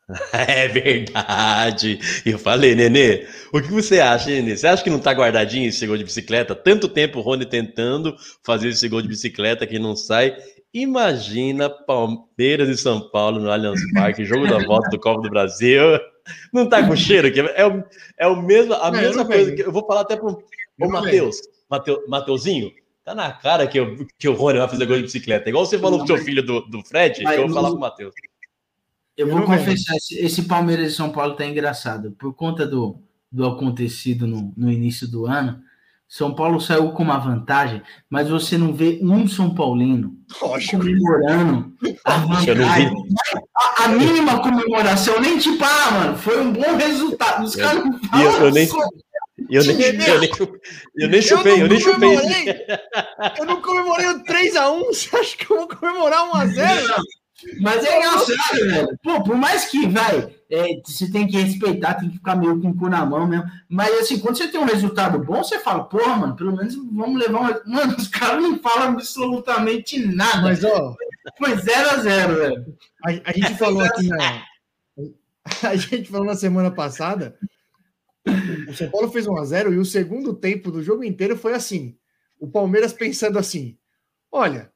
[laughs] É verdade. Eu falei, Nenê, o que você acha, Nenê? Você acha que não tá guardadinho esse gol de bicicleta? Tanto tempo o Rony tentando fazer esse gol de bicicleta que não sai. Imagina Palmeiras e São Paulo no Allianz Parque, jogo da volta do Copa do Brasil. Não tá com cheiro aqui? É o, é o mesmo, a Não, mesma não coisa vejo. que eu vou falar até pro não Matheus, Mateu, Mateuzinho, tá na cara que, eu, que o Rony vai fazer gol de bicicleta. Igual você falou pro seu filho do, do Fred, Mas que eu vou não- falar pro Matheus. Eu Eu vou não confessar, esse, esse Palmeiras e São Paulo tá engraçado. Por conta do, do acontecido no, no início do ano, São Paulo saiu com uma vantagem, mas você não vê um São Paulino Lógico. comemorando a vantagem. A, a mínima comemoração, nem tipo, ah, mano, foi um bom resultado. Os caras não e eu- falam eu nem- Eu nem, eu nem, eu nem chupei, eu nem chupei. comemorei. [laughs] Eu não comemorei o 3x1. Você acha que eu vou comemorar 1x0? Mas é engraçado, velho. Pô, por mais que, vai, é, você tem que respeitar, tem que ficar meio com o cu na mão mesmo. Mas assim, quando você tem um resultado bom, você fala, porra, mano, pelo menos vamos levar um. [laughs] Mano, os caras não falam absolutamente nada. Mas, ó, Foi 0x0, velho. a, a gente [laughs] falou aqui na. A gente falou na semana passada. O São Paulo fez 1x0 e o segundo tempo do jogo inteiro foi assim. O Palmeiras pensando assim: olha,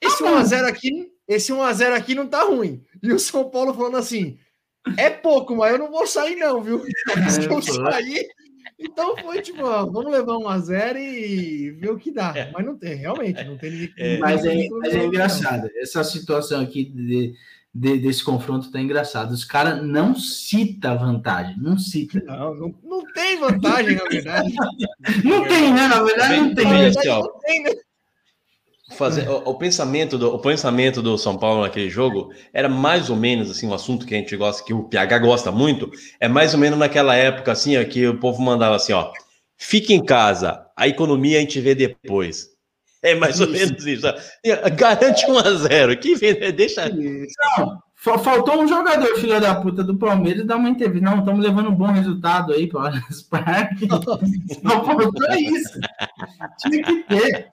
esse 1x0 aqui, esse 1x0 aqui não tá ruim. E o São Paulo falando assim: é pouco, mas eu não vou sair, não, viu? [laughs] Se eu sair. Então foi tipo, ó, vamos levar 1x0 e ver o que dá. É. Mas não tem, realmente, não tem ninguém. É. Mas é, mas é engraçado. Essa situação aqui de, de- desse confronto tá engraçado. Os caras não citam vantagem. Não cita. Não, não, não tem vantagem, na verdade. [laughs] Não tem, né? Na verdade, não tem. Não tem, né? Fazer, o, o pensamento do, o pensamento do São Paulo naquele jogo era mais ou menos assim, um assunto que a gente gosta, que o PH gosta muito, é mais ou menos naquela época assim, ó, que o povo mandava assim, ó, fique em casa, a economia a gente vê depois. É mais ou menos isso. Garante 1 a 0 Que vem, deixa. Fa- Faltou um jogador, filho da puta, do Palmeiras, dar uma entrevista. Não, estamos levando um bom resultado aí [laughs] para. [laughs] Só faltou isso. Tinha que ter.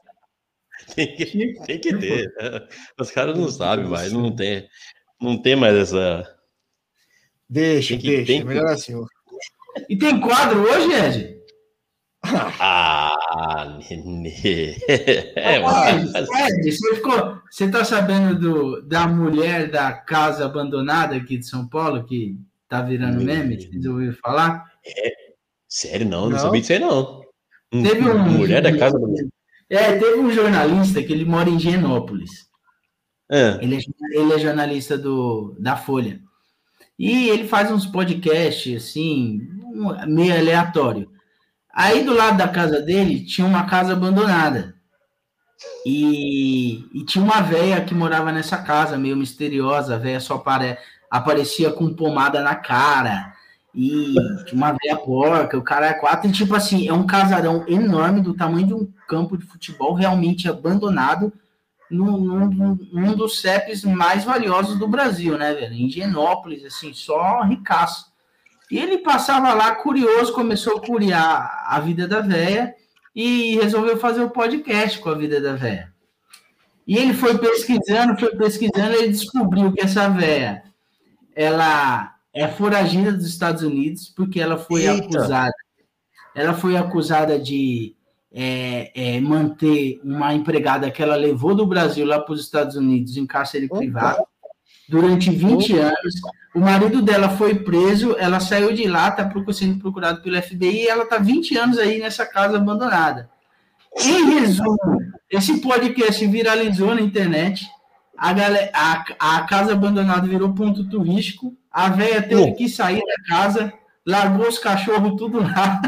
Tem que, tem que ter. né? Os caras não sabem mais, não tem, não tem mais essa. Deixa, Tem que- deixa. tem é que- melhor assim. ó. E tem quadro hoje, Ed? Ah, Nenê. [laughs] É, mas- Ed, você, ficou, você tá sabendo do, da mulher da casa abandonada aqui de São Paulo, que tá virando meme? Vocês ouviram falar? Sério, não, não, Não. sabia disso aí, não. Teve um. Mulher da casa do. É, teve um jornalista que ele mora em Genópolis. Ah, Ele é, ele é jornalista do, da Folha. E ele faz uns podcasts, assim, meio aleatório. Aí do lado da casa dele tinha uma casa abandonada. E, e tinha uma véia que morava nessa casa, meio misteriosa. A véia só apare, aparecia com pomada na cara. E uma véia porca, o cara é quatro. E tipo assim, é um casarão enorme, do tamanho de um campo de futebol, realmente abandonado num, num, num dos CEPs mais valiosos do Brasil, né, velho? Em Genópolis, assim, só ricaço. E ele passava lá, curioso, começou a curiar a vida da véia e resolveu fazer o podcast com a vida da véia. E ele foi pesquisando, foi pesquisando, ele descobriu que essa véia, ela é foragida dos Estados Unidos porque ela foi Eita. acusada, ela foi acusada de é, é, manter uma empregada que ela levou do Brasil lá para os Estados Unidos em cárcere Opa. privado durante 20 anos. O marido dela foi preso, ela saiu de lá, está sendo procurado pelo FBI e ela está 20 anos aí nessa casa abandonada. Em resumo, esse podcast viralizou na internet. A, gale- a, a casa abandonada virou ponto turístico. A véia teve Hum. que sair da casa, largou os cachorros tudo lá.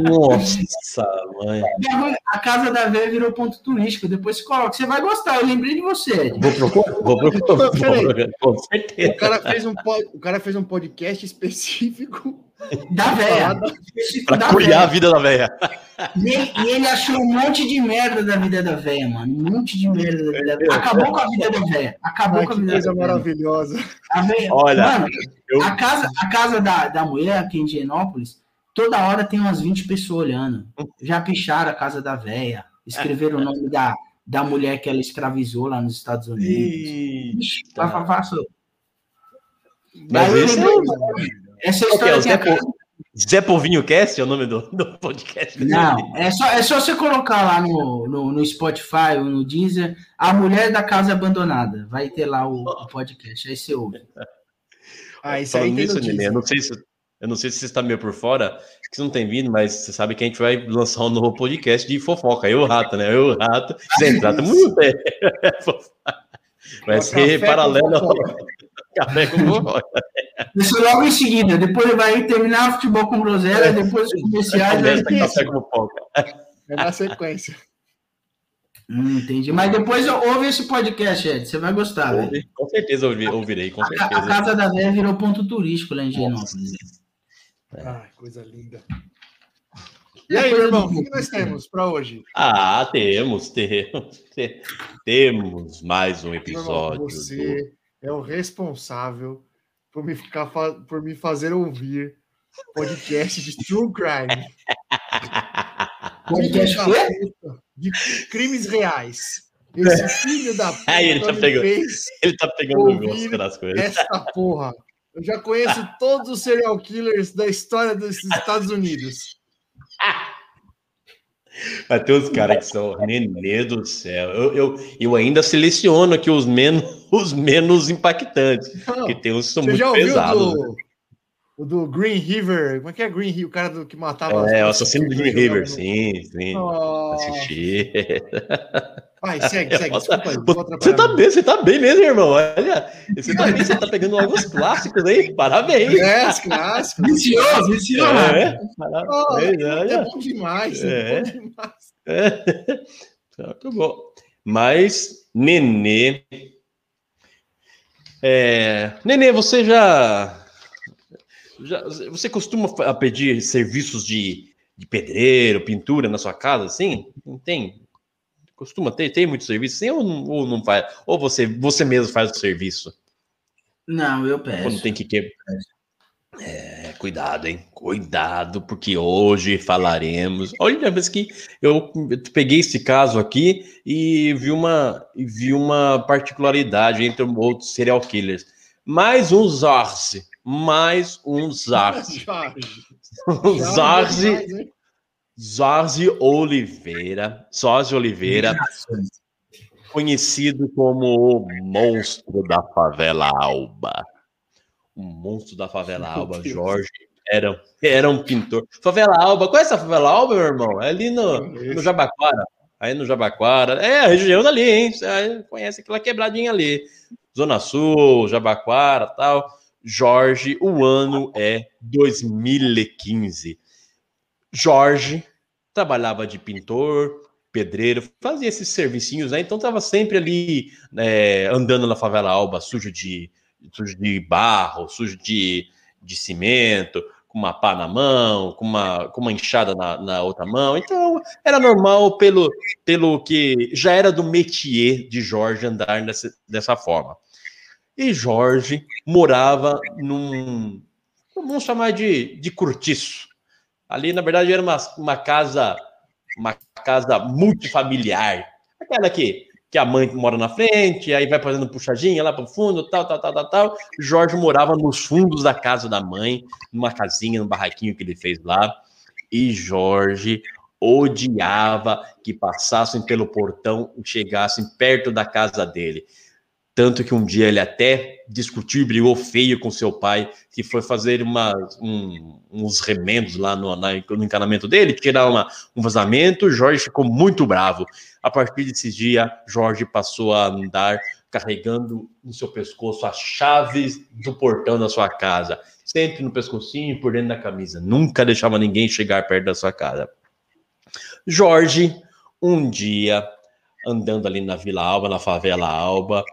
Nossa, mãe. [laughs] E agora A casa da véia virou ponto turístico. Depois você coloca. Você vai gostar. Eu lembrei de você. Vou procurar, vou procurar. Com O certeza. cara fez um, o cara fez um podcast específico Da véia. Pra da curiar a véia. vida da velha. E ele, e ele achou um monte de merda da vida da véia, mano. Um monte de merda da vida da véia. Acabou com a vida da véia. Acabou Ai, com a vida coisa da véia. maravilhosa. A véia- Olha, mano, eu- a casa, a casa da, da mulher aqui em Genópolis, toda hora tem umas 20 pessoas olhando. Já picharam a casa da véia. Escreveram o nome da, da mulher que ela escravizou lá nos Estados Unidos. Ixi, Eita. fa- faço. Mas Aí eu esse é Essa é? história a Zé, Zé Povinho Cast é o nome do, do podcast? Não, é só, é só você colocar lá no, no, no Spotify ou no Deezer A Mulher da Casa Abandonada. Vai ter lá o, o podcast. Aí você ouve. Ah, isso aí Falando tem nisso. Nenê, eu não sei se eu não sei se você está meio por fora, que você não tem vindo, mas você sabe que a gente vai lançar um novo podcast de fofoca. Eu o Rato, né? Eu o Rato. Se entrar, tamo junto. é. Vai ser paralelo. Café com. [laughs] Isso logo em seguida. Depois vai terminar futebol com groselha, depois os comerciais. Conversa vai- café com fofoca. É na sequência. Hum, entendi. Mas depois ouve esse podcast, Ed. Você vai gostar, velho. Ouvi- Com certeza ouvi- ouvirei, com A, ca- a certeza. Casa da Véia virou ponto turístico lá em Genópolis. Ai, coisa linda. E aí, meu irmão, o que que nós temos para hoje? Ah, temos, temos. te- [laughs] Temos mais um episódio. do- você é o responsável por me, ficar por me fazer ouvir podcast de True Crime. [laughs] Podcast De crimes reais. Esse [laughs] filho da puta Aí ele tá pegando. fez [laughs] Ele tá pegando o gosto das coisas. essa porra. Eu já conheço todos os serial killers da história dos Estados Unidos. Mas tem uns caras que são nenê do céu. Eu, eu, eu ainda seleciono aqui os menos, [laughs] os menos impactantes. Não, Porque tem uns que são muito pesados. né? do, o do Green River? Como é que é Green River? O cara do, que matava. É, o assassino do que Green River, sim, sim. Nossa. Assisti. [laughs] Vai, segue, [laughs] segue. Desculpa aí. Você tá bem, você tá bem mesmo, irmão. Olha, você tá bem, você tá pegando alguns clássicos aí. Parabéns. É, os clássicos. Viciou, viciou. É, Oh, parabéns. é olha. bom demais. É. É bom demais. É. Muito [laughs] bom. Mas, Nenê. É, Nenê, você já, já. Você costuma pedir serviços de, de pedreiro, pintura na sua casa, assim? Não tem? Costuma ter? Tem muito serviço assim ou não, ou não faz? Ou você, você mesmo faz o serviço? Não, eu Quando peço. tem que que É, cuidado, hein? Cuidado, porque hoje falaremos. Olha, mas que eu peguei esse caso aqui e vi uma, vi uma particularidade entre outros serial killers. Mais um Zarze. Mais um Zarze. [laughs] Zarze? Jorge Oliveira, Jorge Oliveira, conhecido como o monstro da favela Alba. O monstro da favela Alba. Jorge, era, era um pintor. Favela Alba, conhece a favela Alba, meu irmão? É ali no, no Jabaquara. Aí no Jabaquara. É, a região dali, hein? Você conhece aquela quebradinha ali. Zona Sul, Jabaquara tal. Jorge, o ano é 2015. Jorge trabalhava de pintor, pedreiro, fazia esses servicinhos, né? Então estava sempre ali né, andando na favela Alba, sujo de, sujo de barro, sujo de, de cimento, com uma pá na mão, com uma, com uma enxada na, na outra mão. Então era normal pelo, pelo que já era do métier de Jorge andar nessa, dessa forma. E Jorge morava num, vamos chamar de, de cortiço. Ali, na verdade, era uma, uma casa uma casa multifamiliar. Aquela que, que a mãe mora na frente, aí vai fazendo puxadinha lá para o fundo, tal, tal, tal, tal, tal. Jorge morava nos fundos da casa da mãe, numa casinha, num barraquinho que ele fez lá. E Jorge odiava que passassem pelo portão e chegassem perto da casa dele. Tanto que um dia ele até discutiu e brigou feio com seu pai, que foi fazer uma, um- uns remendos lá no, no encanamento dele, tirar uma, um vazamento. Jorge ficou muito bravo. A partir desse dia, Jorge passou a andar carregando no seu pescoço as chaves do portão da sua casa, sempre no pescocinho e por dentro da camisa. Nunca deixava ninguém chegar perto da sua casa. Jorge, um dia, andando ali na Vila Alba, na favela Alba,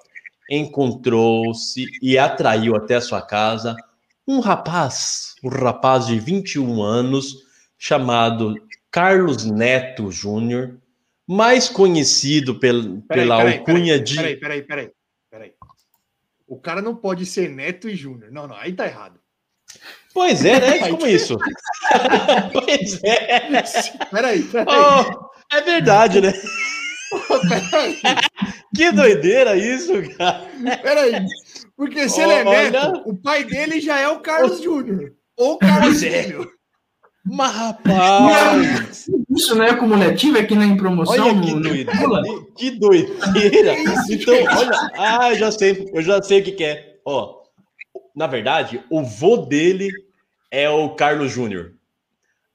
encontrou-se e atraiu até a sua casa um rapaz, um rapaz de 21 anos, chamado Carlos Neto Júnior, mais conhecido pel- Peraí, pela peraí, alcunha peraí, de. Peraí, peraí, peraí, peraí. O cara não pode ser Neto e Júnior. Não, não, aí tá errado. Pois é, né? [laughs] Como isso? [laughs] pois é. Peraí, peraí. Oh, é verdade, né? Peraí, Que doideira isso, cara. peraí. Porque se ele é Olha. Neto, o pai dele já é o Carlos Júnior. Ou o Carlos é. Júnior. Mas, rapaz, Isso não é cumulativo, é que nem promoção olha que doideira. Que doideira. Então, olha, ah, eu já sei, eu já sei o que, que é. Ó, na verdade, o vô dele é o Carlos Júnior.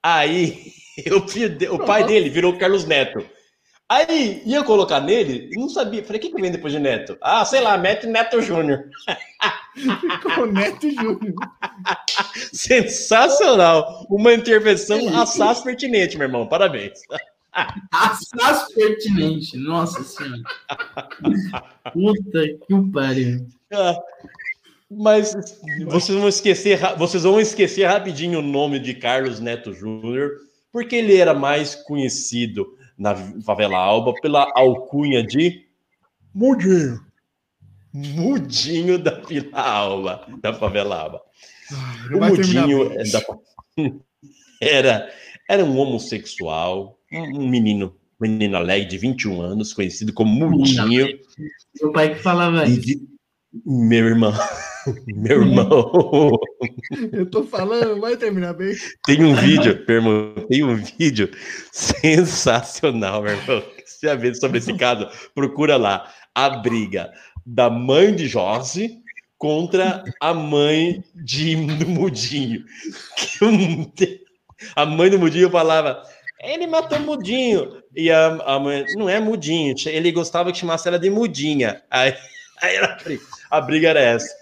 Aí, [laughs] de- o pai dele virou Carlos Neto. Aí, ia colocar nele, não sabia. Falei, o que, que vem depois de Neto? Ah, sei lá, mete Neto Júnior. [laughs] Ficou Neto Júnior. [laughs] Sensacional! Uma intervenção assaz pertinente, meu irmão. Parabéns. Assaz pertinente, nossa senhora. Puta que pariu. Ah, Mas vocês vão esquecer, vocês vão esquecer rapidinho o nome de Carlos Neto Júnior, porque ele era mais conhecido na favela Alba pela alcunha de Mudinho. Mudinho da Vila Alba, da favela Alba. Não O Mudinho é da- era, era um homossexual, um menino, menino alegre de 21 anos, conhecido como Mudinho. Meu pai que falava isso. de- Meu irmão, [laughs] meu irmão, [laughs] Eu tô falando, vai terminar bem. tem um vídeo, meu irmão, tem um vídeo sensacional, meu irmão. Se já vê sobre esse caso, procura lá a briga da mãe de Jorge contra a mãe de do Mudinho. A mãe do Mudinho falava: ele matou Mudinho. E a, a mãe, não é Mudinho, ele gostava que chamasse ela de Mudinha. Aí, aí era. A briga era essa.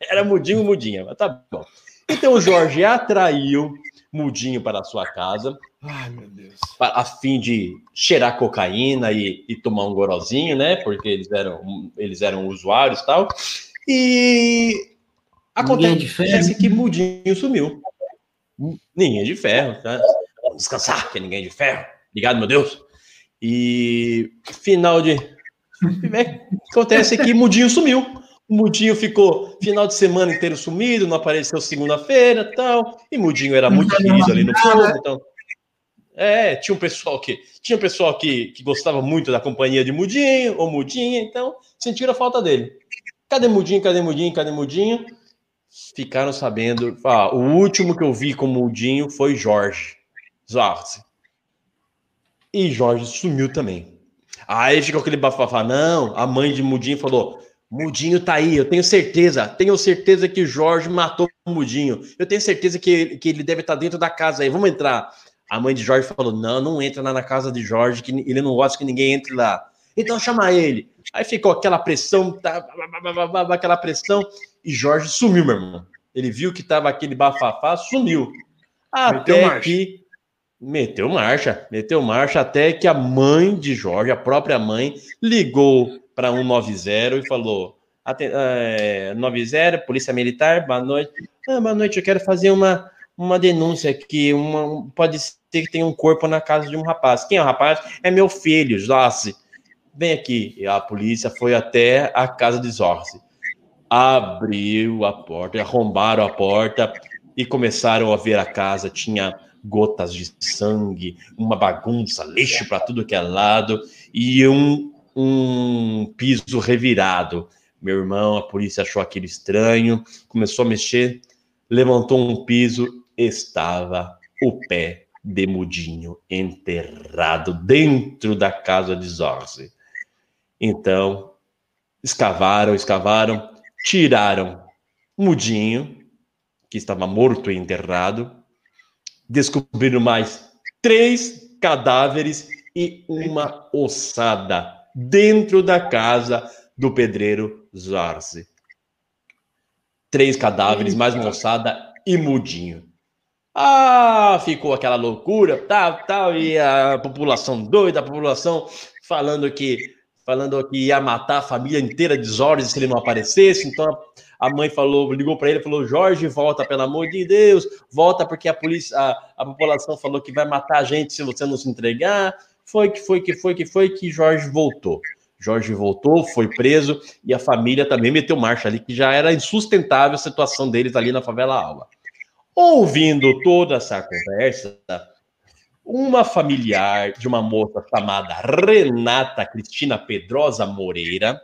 Era Mudinho, Mudinha, mas tá bom. Então o Jorge atraiu Mudinho para a sua casa, Ai, meu Deus. a fim de cheirar cocaína e, e tomar um gorozinho, né? Porque eles eram, eles eram usuários e tal. E acontece que Mudinho sumiu. Ninguém de ferro, tá? Vamos descansar, que é ninguém de ferro. Obrigado, meu Deus. E final de. É, Acontece que Mudinho sumiu. O Mudinho ficou final de semana inteiro sumido, não apareceu segunda-feira tal. E Mudinho era muito querido ali no povo, então. É, tinha um pessoal que tinha um pessoal que, que gostava muito da companhia de Mudinho ou Mudinha, então sentiram a falta dele. Cadê Mudinho? Cadê Mudinho? Cadê Mudinho? Ficaram sabendo. Ah, o último que eu vi com Mudinho foi Jorge. Jorge. E Jorge sumiu também. Aí ficou aquele bafafá. Não, a mãe de Mudinho falou: Mudinho tá aí, eu tenho certeza. Tenho certeza que o Jorge matou o Mudinho. Eu tenho certeza que, que ele deve estar dentro da casa aí. Vamos entrar. A mãe de Jorge falou: Não, não entra lá na casa de Jorge, que ele não gosta que ninguém entre lá. Então chama ele. Aí ficou aquela pressão, tá, aquela pressão, e Jorge sumiu, meu irmão. Ele viu que tava aquele bafafá, sumiu. Meteu Até marcha. que meteu marcha, meteu marcha até que a mãe de Jorge, a própria mãe, ligou para 190 e falou: "Aten- é, 90, Polícia Militar, boa noite. Ah, boa noite, eu quero fazer uma, uma denúncia aqui. Uma, pode ser que tenha um corpo na casa de um rapaz. Quem é o rapaz? É meu filho, Jossi. Vem aqui. E a polícia foi até a casa de Zorzi. Abriu a porta, arrombaram a porta e começaram a ver a casa. Tinha gotas de sangue, uma bagunça, lixo para tudo que é lado e um, um piso revirado. Meu irmão, a polícia achou aquilo estranho, começou a mexer, levantou um piso, estava o pé de Mudinho enterrado dentro da casa de Zorzi. Então, escavaram, escavaram, tiraram Mudinho, que estava morto e enterrado, descobriram mais três cadáveres e uma ossada dentro da casa do pedreiro Zorzi. Três cadáveres, mais uma ossada e Mudinho. Ah, ficou aquela loucura, tal, tal, e a população doida, a população falando que falando que ia matar a família inteira de Jorge se ele não aparecesse. Então a mãe falou, ligou para ele, falou: Jorge, volta, pelo amor de Deus, volta porque a polícia, a, a população falou que vai matar a gente se você não se entregar. Foi que foi que foi que foi que Jorge voltou. Jorge voltou, foi preso e a família também meteu marcha ali, que já era insustentável a situação deles ali na favela Alba. Ouvindo toda essa conversa, uma familiar de uma moça chamada Renata Cristina Pedrosa Moreira,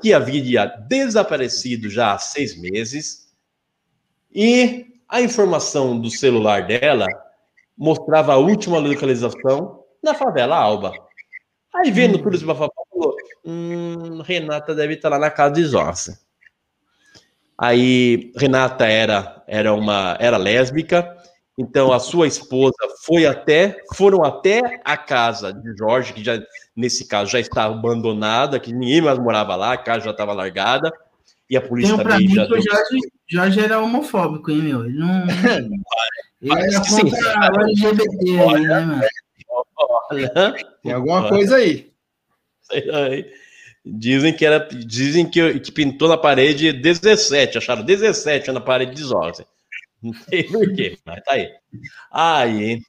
que havia desaparecido já há seis meses, e a informação do celular dela mostrava a última localização na favela Alba. Aí vendo tudo esse bafafá, falou, hum, Renata deve estar lá na casa de Zorza. Aí Renata era era uma era lésbica, então a sua esposa foi até foram até a casa de Jorge, que já nesse caso já estava abandonada, que ninguém mais morava lá, a casa já estava largada, e a polícia Tenho pra também já deu- Jorge, Jorge era homofóbico, hein, meu? Ele não. [laughs] Ele era que sim. contra o LGBT [laughs] aí, né, mano? Olha, Tem alguma coisa aí. sei lá, hein? Dizem que era, dizem que, que pintou na parede 17, acharam 17 na parede de Zorzi. Não sei por quê, mas tá aí. Aí,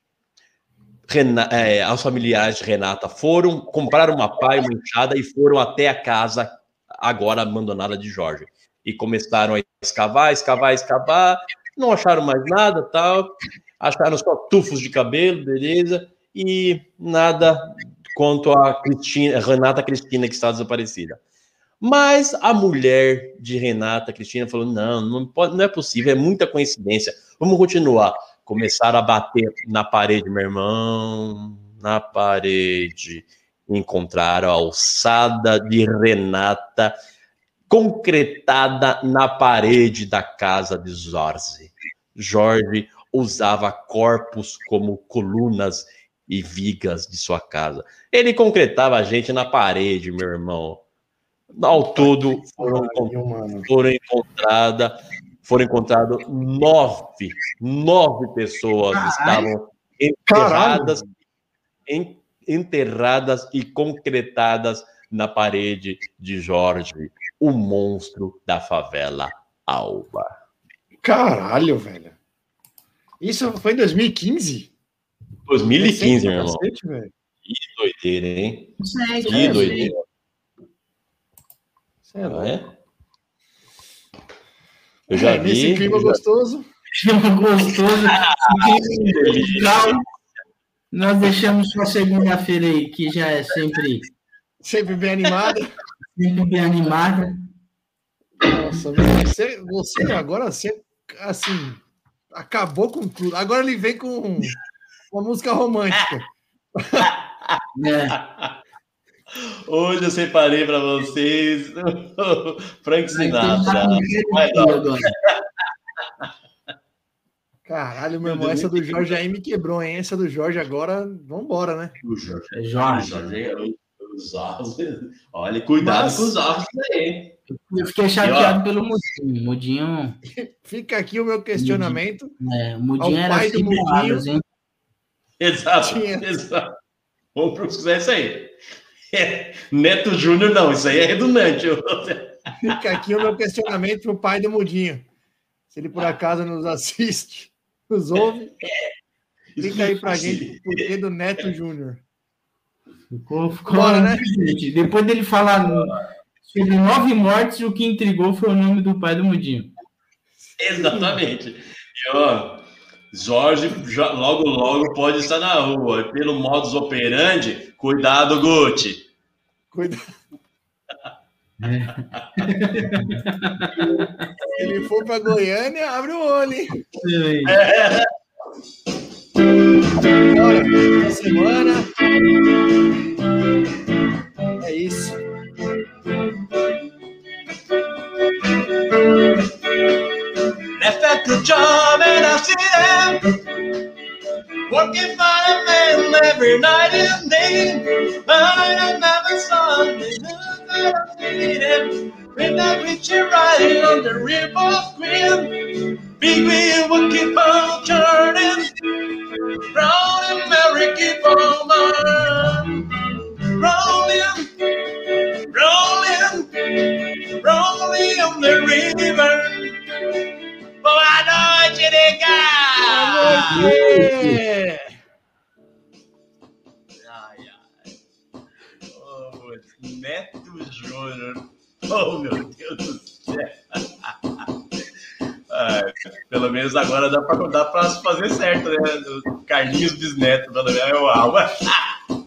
Rena, é, os familiares de Renata foram, compraram uma pá e uma enxada e foram até a casa agora abandonada de Jorge. E começaram a escavar, escavar, escavar, não acharam mais nada, tal. Acharam só tufos de cabelo, beleza, e nada quanto a Cristina, Renata Cristina que está desaparecida. Mas a mulher de Renata Cristina falou: não, não, pode, não é possível, é muita coincidência. Vamos continuar. Começaram a bater na parede, meu irmão, na parede. Encontraram a alçada de Renata concretada na parede da casa de Jorge. Jorge usava corpos como colunas e vigas de sua casa. Ele concretava a gente na parede, meu irmão. Ao todo, foram, foram encontradas foram encontradas nove, nove pessoas Caralho. estavam enterradas, en- enterradas e concretadas na parede de Jorge, o monstro da favela Alba. Caralho, velho. Isso foi em 2015? 2015, meu irmão. Cacete. Que doideira, hein? Sei, Que cara, não sei. doideira. Cê é é? Eu já É, [laughs] Nesse vi. clima eu já- gostoso. Clima gostoso. Legal. [laughs] Nós deixamos para segunda-feira aí, que já é sempre, Sempre bem animado. sempre bem animada. Nossa, velho, você, você agora, você, assim, acabou com tudo. Agora ele vem com uma música romântica. É. Hoje eu separei para vocês o [laughs] Frank Sinatra. Caralho, meu irmão, essa do Jorge aí me quebrou, hein? Essa do Jorge agora, vambora, né? O Jorge. É Jorge. Jorge, os ovos. Olha, cuidado Mas- com os ovos aí. Eu fiquei chateado pelo Mudinho. Mudinho, Fica aqui o meu questionamento. é, o Mudinho era cinco Mudinho. Exato, Tinha. exato. Vamos pesquisar isso aí. É, Neto Júnior, não, isso aí é redundante. Fica aqui o meu questionamento pro pai do Mudinho. Se ele por acaso nos assiste, nos ouve, fica aí pra gente o porquê do Neto Júnior. Ficou, ficou Bora, né? gente. Depois dele falar sobre nove mortes, o que intrigou foi o nome do pai do Mudinho. Exatamente. E, ó, Jorge já- logo, logo pode estar na rua. E Pelo modus operandi, cuidado, Gucci. Cuidado. Se ele for pra Goiânia, abre o olho, hein? Bora, boa semana. É isso. The job, and I see them. Working for a man every night and day. But I never saw him, never seen him When I on the river's grim Big wheel will keep on turning Round and merry keep on Rolling, rolling, rolling on the river. Boa noite, nega! É. Ai, ai. Oh, Neto Júnior. Oh, meu Deus do céu. [laughs] Ai, pelo menos agora dá pra, dá pra fazer certo, né? Carlinhos Bisneto, pelo menos é o alma. [laughs]